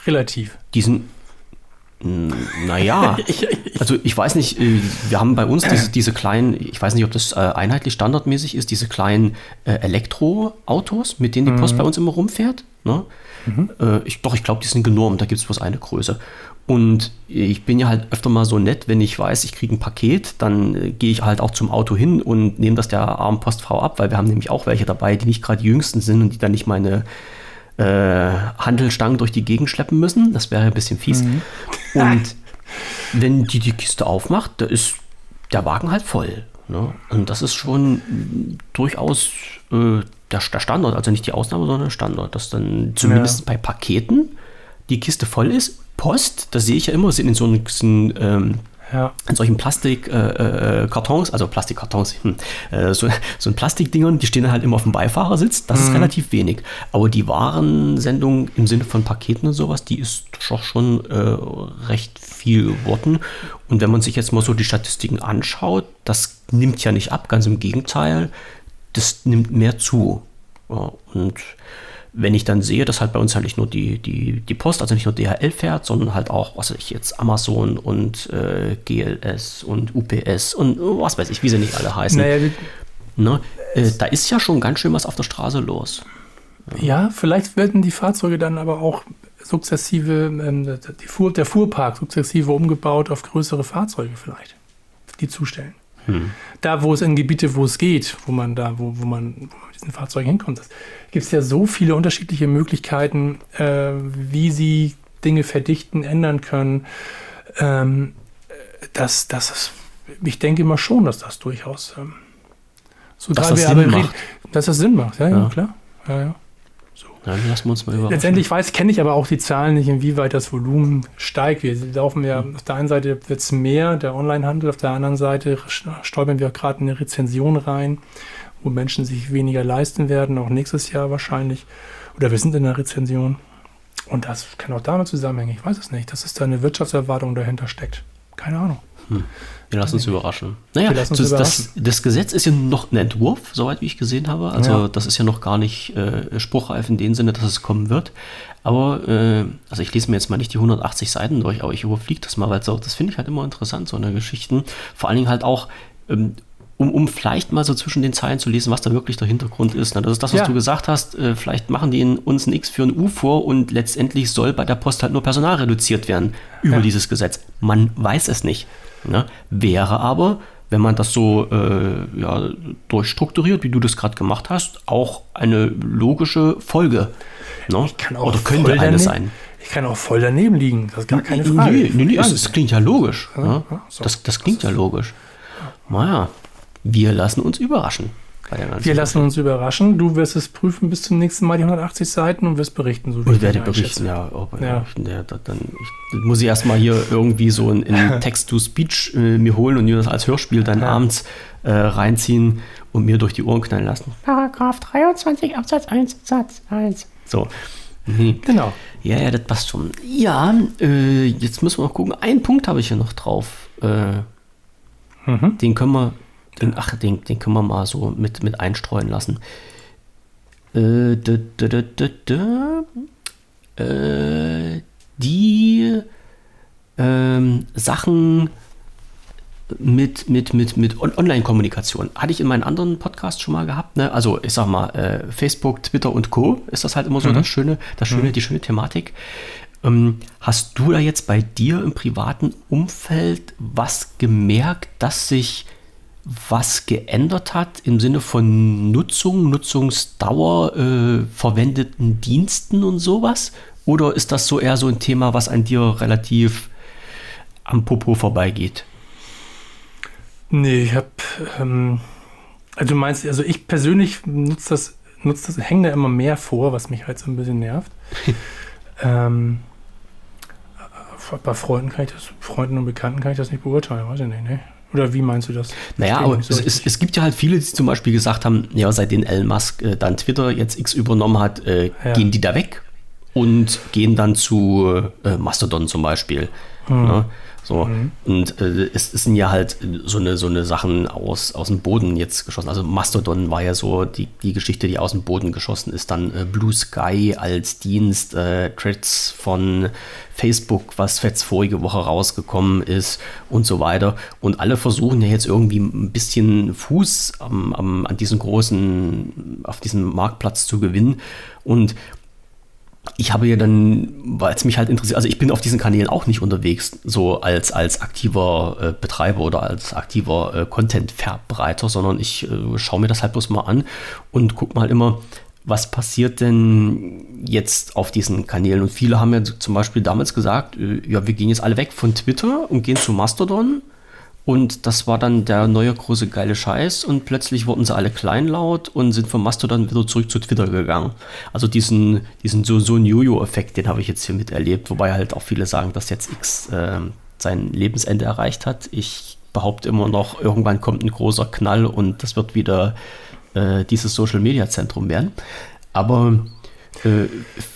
relativ. Diesen, naja, also ich weiß nicht, äh, wir haben bei uns diese, diese kleinen, ich weiß nicht, ob das äh, einheitlich standardmäßig ist, diese kleinen äh, Elektroautos, mit denen die Post mhm. bei uns immer rumfährt. Ne? Mhm. ich, doch, ich glaube, die sind genormt, da gibt es bloß eine Größe. Und ich bin ja halt öfter mal so nett, wenn ich weiß, ich kriege ein Paket, dann gehe ich halt auch zum Auto hin und nehme das der armen Postfrau ab, weil wir haben nämlich auch welche dabei, die nicht gerade die jüngsten sind und die dann nicht meine äh, Handelstangen durch die Gegend schleppen müssen. Das wäre ein bisschen fies. Mhm. Und wenn die die Kiste aufmacht, da ist der Wagen halt voll. Ne? Und das ist schon durchaus äh, der, der, Standard, also nicht die Ausnahme, sondern der Standard, dass dann zumindest ja. bei Paketen die Kiste voll ist. Post, das sehe ich ja immer, sind in so einem ähm, ja. in solchen Plastikkartons, äh, äh also Plastikkartons, hm, äh, so, so ein Plastikdingern, die stehen halt immer auf dem Beifahrersitz, das mhm. ist relativ wenig. Aber die Warensendung im Sinne von Paketen und sowas, die ist doch schon äh, recht viel geworden. Und wenn man sich jetzt mal so die Statistiken anschaut, das nimmt ja nicht ab, ganz im Gegenteil, das nimmt mehr zu. Ja, und wenn ich dann sehe, dass halt bei uns halt nicht nur die, die, die Post, also nicht nur DHL fährt, sondern halt auch, was weiß ich jetzt, Amazon und äh, GLS und UPS und was weiß ich, wie sie nicht alle heißen. Naja, ne? äh, da ist ja schon ganz schön was auf der Straße los. Ja, ja vielleicht werden die Fahrzeuge dann aber auch sukzessive, ähm, Fuhr, der Fuhrpark sukzessive umgebaut auf größere Fahrzeuge vielleicht, die zustellen. Hm. Da, wo es in Gebiete, wo es geht, wo man da, wo, wo man, mit diesen Fahrzeugen hinkommt, gibt es ja so viele unterschiedliche Möglichkeiten, äh, wie sie Dinge verdichten, ändern können. Ähm, dass, dass ich denke immer schon, dass das durchaus ähm, so dass das Sinn macht. dass das Sinn macht, ja, ja, ja klar. Ja, ja. Dann lassen wir uns mal überraschen. Letztendlich weiß, kenne ich aber auch die Zahlen nicht, inwieweit das Volumen steigt. Wir laufen ja, auf der einen Seite wird es mehr, der Onlinehandel, auf der anderen Seite stolpern wir gerade in eine Rezension rein, wo Menschen sich weniger leisten werden, auch nächstes Jahr wahrscheinlich. Oder wir sind in einer Rezension. Und das kann auch damit zusammenhängen. Ich weiß es nicht, dass es da eine Wirtschaftserwartung dahinter steckt. Keine Ahnung. Hm. Wir lassen uns überraschen. Naja, das, überraschen. Das, das, Gesetz ist ja noch ein Entwurf, soweit wie ich gesehen habe. Also ja. das ist ja noch gar nicht äh, spruchreif in dem Sinne, dass es kommen wird. Aber, äh, also ich lese mir jetzt mal nicht die 180 Seiten durch, aber ich überfliege das mal, weil so, das finde ich halt immer interessant, so eine Geschichten. Vor allen Dingen halt auch, ähm, um, um vielleicht mal so zwischen den Zeilen zu lesen, was da wirklich der Hintergrund ist. Das ist das, was ja. du gesagt hast. Äh, vielleicht machen die uns ein X für ein U vor und letztendlich soll bei der Post halt nur Personal reduziert werden über ja. dieses Gesetz. Man weiß es nicht. Ne? Wäre aber wenn man das so äh, ja, durchstrukturiert, wie du das gerade gemacht hast, auch eine logische Folge. Ne? Ich kann auch Oder könnte eine daneben, sein. Ich kann auch voll daneben liegen, das ist gar keine Frage. Nee, nee, nee es, es, klingt ja logisch. Ja, ne? so. das, das klingt ja logisch. Naja, wir lassen uns überraschen. Wir lassen uns überraschen. Du wirst es prüfen bis zum nächsten Mal, die 180 Seiten, und wirst berichten. So ich werde berichten, ja. Ob, ja. ja dann, ich, muss ich erstmal hier irgendwie so in, in Text-to-Speech äh, mir holen und mir das als Hörspiel dann ja. abends äh, reinziehen und mir durch die Ohren knallen lassen. Paragraph 23 Absatz 1 Satz 1. So. Mhm. Genau. Ja, ja, das passt schon. Ja, äh, jetzt müssen wir noch gucken. Einen Punkt habe ich hier noch drauf. Äh, mhm. Den können wir den, ach, den, den können wir mal so mit, mit einstreuen lassen. Äh, äh, die ähm, Sachen mit, mit, mit, mit Online-Kommunikation. Hatte ich in meinen anderen Podcasts schon mal gehabt. Ne? Also ich sag mal, äh, Facebook, Twitter und Co. ist das halt immer so mhm. das Schöne, das Schöne, mhm. die schöne Thematik. Ähm, hast du da jetzt bei dir im privaten Umfeld was gemerkt, dass sich was geändert hat im Sinne von Nutzung, Nutzungsdauer, äh, verwendeten Diensten und sowas? Oder ist das so eher so ein Thema, was an dir relativ am Popo vorbeigeht? Nee, ich habe, ähm, also du meinst, also ich persönlich nutze das, nutze das, hänge da immer mehr vor, was mich halt so ein bisschen nervt. ähm, bei Freunden kann ich das, Freunden und Bekannten kann ich das nicht beurteilen, weiß ich nicht, ne? Oder wie meinst du das? Naja, aber so es, es, gibt ja halt viele, die zum Beispiel gesagt haben, ja, seitdem Elon Musk äh, dann Twitter jetzt X übernommen hat, äh, ja. gehen die da weg und gehen dann zu äh, Mastodon zum Beispiel. Hm. Ne? So. Mhm. Und äh, es, es, sind ja halt so eine, so eine Sachen aus, aus dem Boden jetzt geschossen. Also Mastodon war ja so die, die Geschichte, die aus dem Boden geschossen ist. Dann äh, Blue Sky als Dienst, äh, Threads von Facebook, was jetzt vorige Woche rausgekommen ist und so weiter. Und alle versuchen ja jetzt irgendwie ein bisschen Fuß am, am, an diesen großen, auf diesem Marktplatz zu gewinnen. Und ich habe ja dann, weil es mich halt interessiert, also ich bin auf diesen Kanälen auch nicht unterwegs, so als, als aktiver äh, Betreiber oder als aktiver äh, Content-Verbreiter, sondern ich äh, schaue mir das halt bloß mal an und gucke mal immer, was passiert denn jetzt auf diesen Kanälen? Und viele haben ja zum Beispiel damals gesagt, äh, ja, wir gehen jetzt alle weg von Twitter und gehen zu Mastodon und das war dann der neue große geile Scheiß und plötzlich wurden sie alle kleinlaut und sind vom Mastodon wieder zurück zu Twitter gegangen. Also diesen, diesen so, so Jojo-Effekt, den habe ich jetzt hier miterlebt, wobei halt auch viele sagen, dass jetzt X äh, sein Lebensende erreicht hat. Ich behaupte immer noch, irgendwann kommt ein großer Knall und das wird wieder äh, dieses Social-Media-Zentrum werden. Aber äh,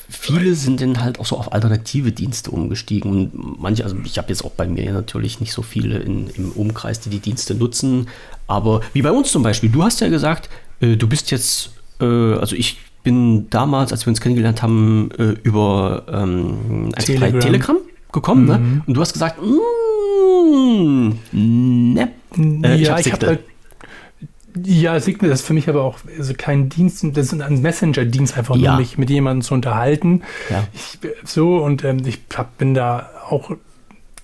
viele sind dann halt auch so auf alternative Dienste umgestiegen. Und manche, also ich habe jetzt auch bei mir natürlich nicht so viele in, im Umkreis, die die Dienste nutzen. Aber wie bei uns zum Beispiel, du hast ja gesagt, äh, du bist jetzt, äh, also ich bin damals, als wir uns kennengelernt haben, äh, über ähm, Telegram. Telegram gekommen. Ne? Mhm. Ne? Und du hast gesagt, mm, ne. Ja, ich habe ja, Signal ist für mich aber auch also kein Dienst, das ist ein Messenger-Dienst, einfach ja. nur mich mit jemandem zu unterhalten. Ja. Ich, so, und ähm, ich hab, bin da auch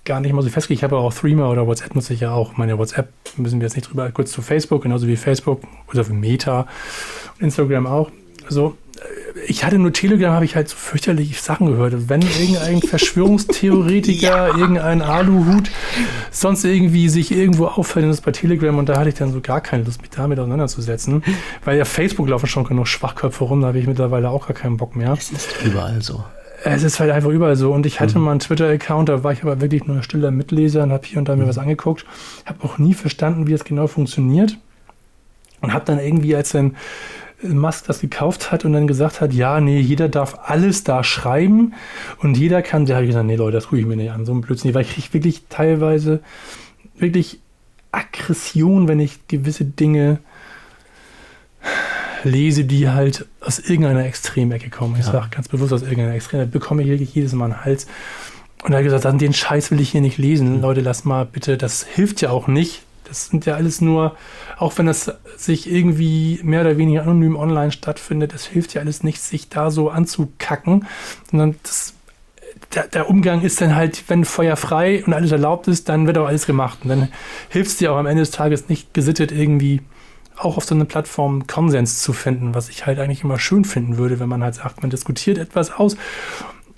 gar nicht mal so festgelegt. Ich habe auch Threema oder WhatsApp nutze ich ja auch. Meine WhatsApp müssen wir jetzt nicht drüber, kurz zu Facebook, genauso wie Facebook oder wie Meta und Instagram auch. Also ich hatte nur Telegram, habe ich halt so fürchterliche Sachen gehört. Wenn irgendein Verschwörungstheoretiker, ja. irgendein Aluhut sonst irgendwie sich irgendwo auffällt, das ist bei Telegram und da hatte ich dann so gar keine Lust, mich damit auseinanderzusetzen. Weil ja Facebook laufen schon genug Schwachköpfe rum, da habe ich mittlerweile auch gar keinen Bock mehr. Es ist überall so. Es ist halt einfach überall so. Und ich hatte mhm. mal einen Twitter-Account, da war ich aber wirklich nur ein stiller Mitleser und habe hier und da mir mhm. was angeguckt. Habe auch nie verstanden, wie das genau funktioniert. Und habe dann irgendwie, als dann Musk das gekauft hat und dann gesagt hat, ja, nee, jeder darf alles da schreiben und jeder kann, da habe ich gesagt, nee, Leute, das tue ich mir nicht an, so ein Blödsinn, weil ich kriege wirklich teilweise wirklich Aggression, wenn ich gewisse Dinge lese, die halt aus irgendeiner Extremecke kommen. Ich ja. sage ganz bewusst aus irgendeiner Extremecke, bekomme ich wirklich jedes Mal einen Hals. Und er hat gesagt, den Scheiß will ich hier nicht lesen. Mhm. Leute, lass mal bitte, das hilft ja auch nicht. Das sind ja alles nur, auch wenn es sich irgendwie mehr oder weniger anonym online stattfindet, das hilft ja alles nicht, sich da so anzukacken, sondern das der, der, Umgang ist dann halt, wenn Feuer frei und alles erlaubt ist, dann wird auch alles gemacht. Und dann hilft es dir auch am Ende des Tages nicht gesittet irgendwie auch auf so einer Plattform Konsens zu finden, was ich halt eigentlich immer schön finden würde, wenn man halt sagt, man diskutiert etwas aus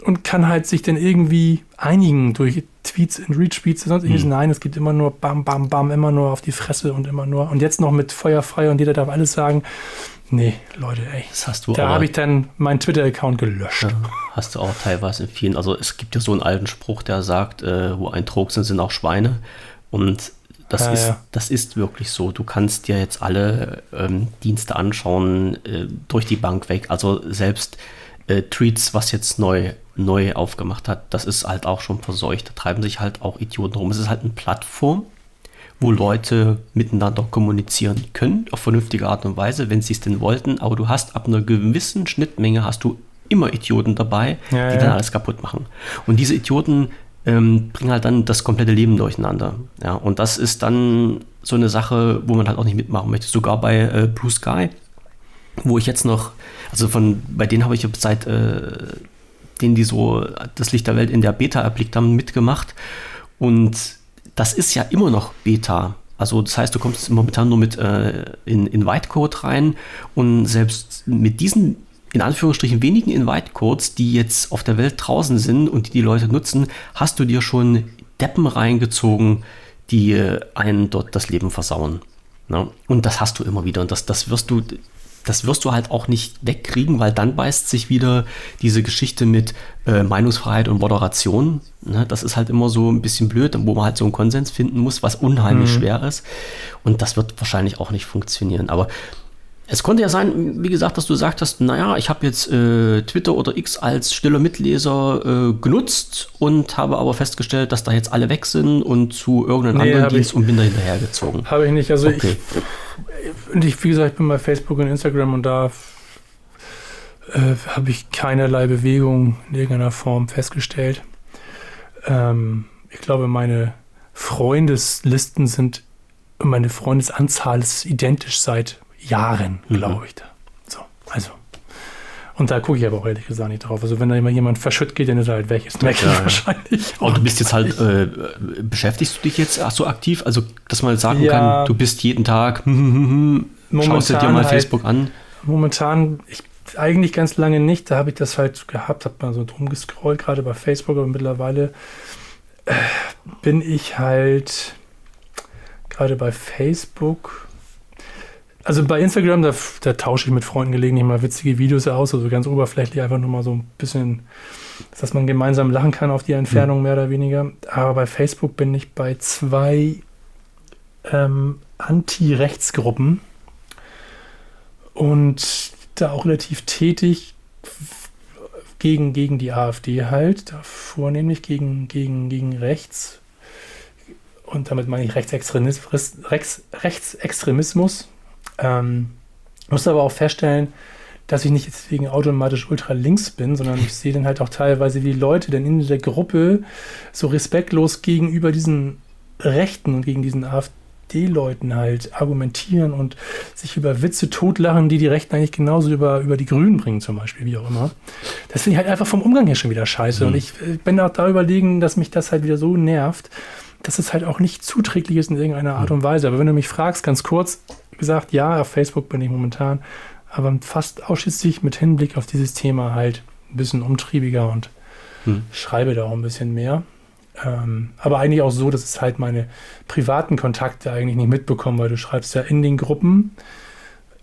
und kann halt sich dann irgendwie einigen durch Tweets und Retweets. Sonst mhm. Nein, es gibt immer nur Bam, Bam, Bam, immer nur auf die Fresse und immer nur. Und jetzt noch mit Feuer frei und jeder darf alles sagen. Nee, Leute, ey. Das hast du Da habe ich dann meinen Twitter-Account gelöscht. Ja, hast du auch teilweise in vielen. Also es gibt ja so einen alten Spruch, der sagt, äh, wo ein Trog sind, sind auch Schweine. Und das, ja, ist, ja. das ist wirklich so. Du kannst dir jetzt alle ähm, Dienste anschauen, äh, durch die Bank weg. Also selbst äh, Tweets, was jetzt neu, neu aufgemacht hat, das ist halt auch schon verseucht. Da treiben sich halt auch Idioten rum. Es ist halt eine Plattform, wo Leute miteinander kommunizieren können, auf vernünftige Art und Weise, wenn sie es denn wollten. Aber du hast ab einer gewissen Schnittmenge hast du immer Idioten dabei, ja, die dann alles kaputt machen. Und diese Idioten ähm, bringen halt dann das komplette Leben durcheinander. Ja, und das ist dann so eine Sache, wo man halt auch nicht mitmachen möchte. Sogar bei äh, Blue Sky, wo ich jetzt noch, also von, bei denen habe ich seit äh, denen, die so das Licht der Welt in der Beta erblickt haben, mitgemacht. Und das ist ja immer noch Beta. Also das heißt, du kommst momentan nur mit äh, in, in Whitecode rein und selbst mit diesen in Anführungsstrichen wenigen Invite-Codes, die jetzt auf der Welt draußen sind und die die Leute nutzen, hast du dir schon Deppen reingezogen, die äh, einen dort das Leben versauen. Ne? Und das hast du immer wieder und das, das wirst du, das wirst du halt auch nicht wegkriegen, weil dann beißt sich wieder diese Geschichte mit äh, Meinungsfreiheit und Moderation. Ne? Das ist halt immer so ein bisschen blöd, wo man halt so einen Konsens finden muss, was unheimlich mhm. schwer ist. Und das wird wahrscheinlich auch nicht funktionieren. Aber es konnte ja sein, wie gesagt, dass du sagtest, naja, ich habe jetzt äh, Twitter oder X als stiller Mitleser äh, genutzt und habe aber festgestellt, dass da jetzt alle weg sind und zu irgendeinem nee, anderen Dienst ich, und bin da hinterhergezogen. Habe ich nicht. Also okay. ich, ich, wie gesagt, ich bin bei Facebook und Instagram und da äh, habe ich keinerlei Bewegung in irgendeiner Form festgestellt. Ähm, ich glaube, meine Freundeslisten sind, meine Freundesanzahl ist identisch seit Jahren, mhm. glaube ich. So, also. Und da gucke ich aber auch ehrlich gesagt nicht drauf. Also wenn da immer jemand verschütt geht, dann ist er halt weg. Ist merke ja, wahrscheinlich. Und du bist jetzt halt, äh, beschäftigst du dich jetzt so aktiv? Also, dass man sagen ja, kann, du bist jeden Tag, schaust du dir mal halt, Facebook an? Momentan, ich eigentlich ganz lange nicht. Da habe ich das halt gehabt, habe mal so drum gescrollt, gerade bei Facebook, aber mittlerweile äh, bin ich halt gerade bei Facebook also bei Instagram, da, da, tausche ich mit Freunden gelegentlich mal witzige Videos aus, also ganz oberflächlich einfach nur mal so ein bisschen, dass man gemeinsam lachen kann auf die Entfernung mhm. mehr oder weniger. Aber bei Facebook bin ich bei zwei ähm, Anti-Rechtsgruppen und da auch relativ tätig gegen, gegen die AfD halt, vornehmlich gegen, gegen, gegen rechts. Und damit meine ich Rechtsextremismus, Rechtsextremismus ähm, muss aber auch feststellen, dass ich nicht deswegen automatisch ultra links bin, sondern ich sehe dann halt auch teilweise, wie Leute dann in der Gruppe so respektlos gegenüber diesen Rechten und gegen diesen AfD-Leuten halt argumentieren und sich über Witze totlachen, die die Rechten eigentlich genauso über, über die Grünen bringen, zum Beispiel, wie auch immer. Das finde ich halt einfach vom Umgang her schon wieder scheiße. Mhm. Und ich bin auch da überlegen, dass mich das halt wieder so nervt, dass es halt auch nicht zuträglich ist in irgendeiner Art und Weise. Aber wenn du mich fragst, ganz kurz, gesagt, ja, auf Facebook bin ich momentan, aber fast ausschließlich mit Hinblick auf dieses Thema halt ein bisschen umtriebiger und hm. schreibe da auch ein bisschen mehr. Ähm, aber eigentlich auch so, dass es halt meine privaten Kontakte eigentlich nicht mitbekommen, weil du schreibst ja in den Gruppen,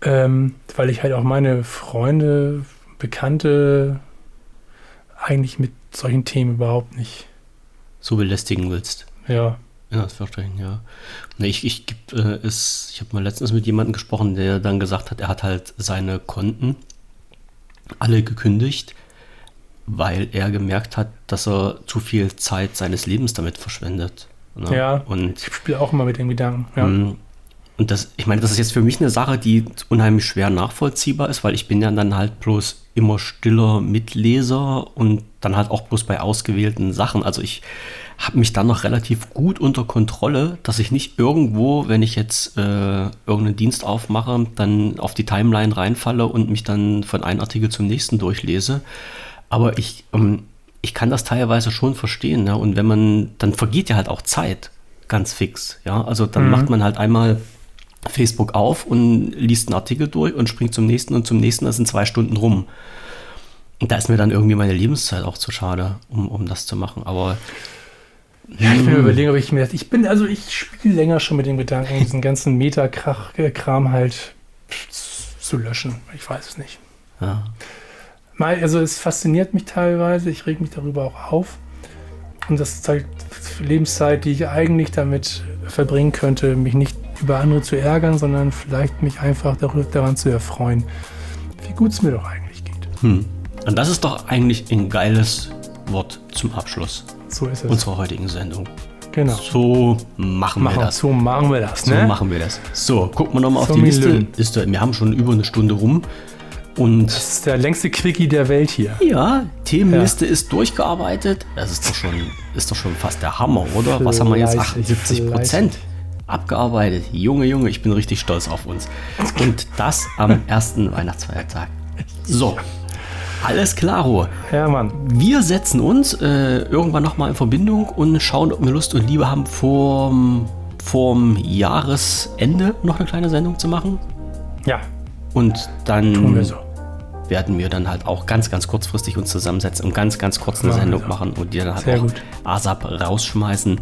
ähm, weil ich halt auch meine Freunde, Bekannte eigentlich mit solchen Themen überhaupt nicht so belästigen willst. Ja. Ja, das ich, ja. Ich, ich, äh, ich habe mal letztens mit jemandem gesprochen, der dann gesagt hat, er hat halt seine Konten alle gekündigt, weil er gemerkt hat, dass er zu viel Zeit seines Lebens damit verschwendet. Ne? Ja, und ich spiele auch immer mit den Gedanken. Ja. Mm, und das, ich meine, das ist jetzt für mich eine Sache, die unheimlich schwer nachvollziehbar ist, weil ich bin ja dann halt bloß immer stiller Mitleser und dann halt auch bloß bei ausgewählten Sachen. Also ich habe mich dann noch relativ gut unter Kontrolle, dass ich nicht irgendwo, wenn ich jetzt äh, irgendeinen Dienst aufmache, dann auf die Timeline reinfalle und mich dann von einem Artikel zum nächsten durchlese. Aber ich, ähm, ich kann das teilweise schon verstehen. Ne? Und wenn man, dann vergeht ja halt auch Zeit ganz fix. Ja, also dann Mhm. macht man halt einmal Facebook auf und liest einen Artikel durch und springt zum nächsten und zum nächsten, das sind zwei Stunden rum. Und da ist mir dann irgendwie meine Lebenszeit auch zu schade, um, um das zu machen. Aber Ja, ich bin mir überlegen, ob ich mir das. Ich bin, also ich spiele länger schon mit dem Gedanken, diesen ganzen Metakram halt zu löschen. Ich weiß es nicht. ja, Mal, also es fasziniert mich teilweise, ich reg mich darüber auch auf. Und das ist halt Lebenszeit, die ich eigentlich damit verbringen könnte, mich nicht über andere zu ärgern, sondern vielleicht mich einfach daran zu erfreuen, wie gut es mir doch eigentlich geht. hm. Und das ist doch eigentlich ein geiles Wort zum Abschluss So ist es. unserer heutigen Sendung. genau. So machen wir Machen, das. so machen wir das, So ne? machen wir das. So, gucken wir nochmal auf So, die mein Liste. Ist, da- wir haben schon über eine Stunde rum. Und Das ist der längste Quickie der Welt hier. ja, Themenliste ist durchgearbeitet. Das ist doch schon, ist doch schon fast der Hammer, oder? Was haben wir jetzt? Fleißig, 78 Prozent abgearbeitet. Junge, Junge, ich bin richtig stolz auf uns. Und das am ersten Weihnachtsfeiertag. So, alles klaro. Ja, Mann. Wir setzen uns äh, irgendwann nochmal in Verbindung und schauen, ob wir Lust und Liebe haben, vorm, vorm Jahresende noch eine kleine Sendung zu machen. Ja, Und dann tun wir so. werden wir dann halt auch ganz, ganz kurzfristig uns zusammensetzen und ganz, ganz kurz eine wir Sendung so. machen und die dann halt Sehr auch gut. ASAP rausschmeißen.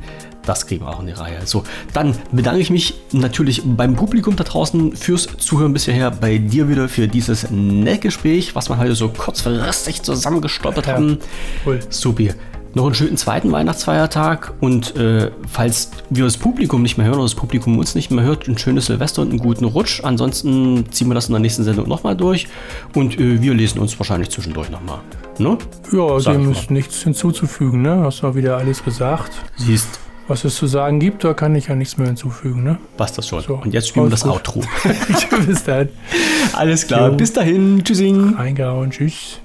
Das kriegen wir auch in die Reihe. So, dann bedanke ich mich natürlich beim Publikum da draußen fürs Zuhören bisher. Bei dir wieder für dieses nette Gespräch, was wir heute so kurzfristig zusammengestoppert Ja. haben. Cool. Supi. Noch einen schönen zweiten Weihnachtsfeiertag und äh, falls wir das Publikum nicht mehr hören oder das Publikum uns nicht mehr hört, ein schönes Silvester und einen guten Rutsch. Ansonsten ziehen wir das in der nächsten Sendung nochmal durch und äh, wir lesen uns wahrscheinlich zwischendurch nochmal. Ne? Ja, dem ist nichts hinzuzufügen, ne? Hast du wieder alles gesagt. Siehst, Was es zu sagen gibt, da kann ich ja nichts mehr hinzufügen, ne? was das schon. So, und jetzt spielen wir das gut. Outro. Bis dann. Alles klar, Jo. bis dahin. Tschüssing. Reingehauen. Tschüss.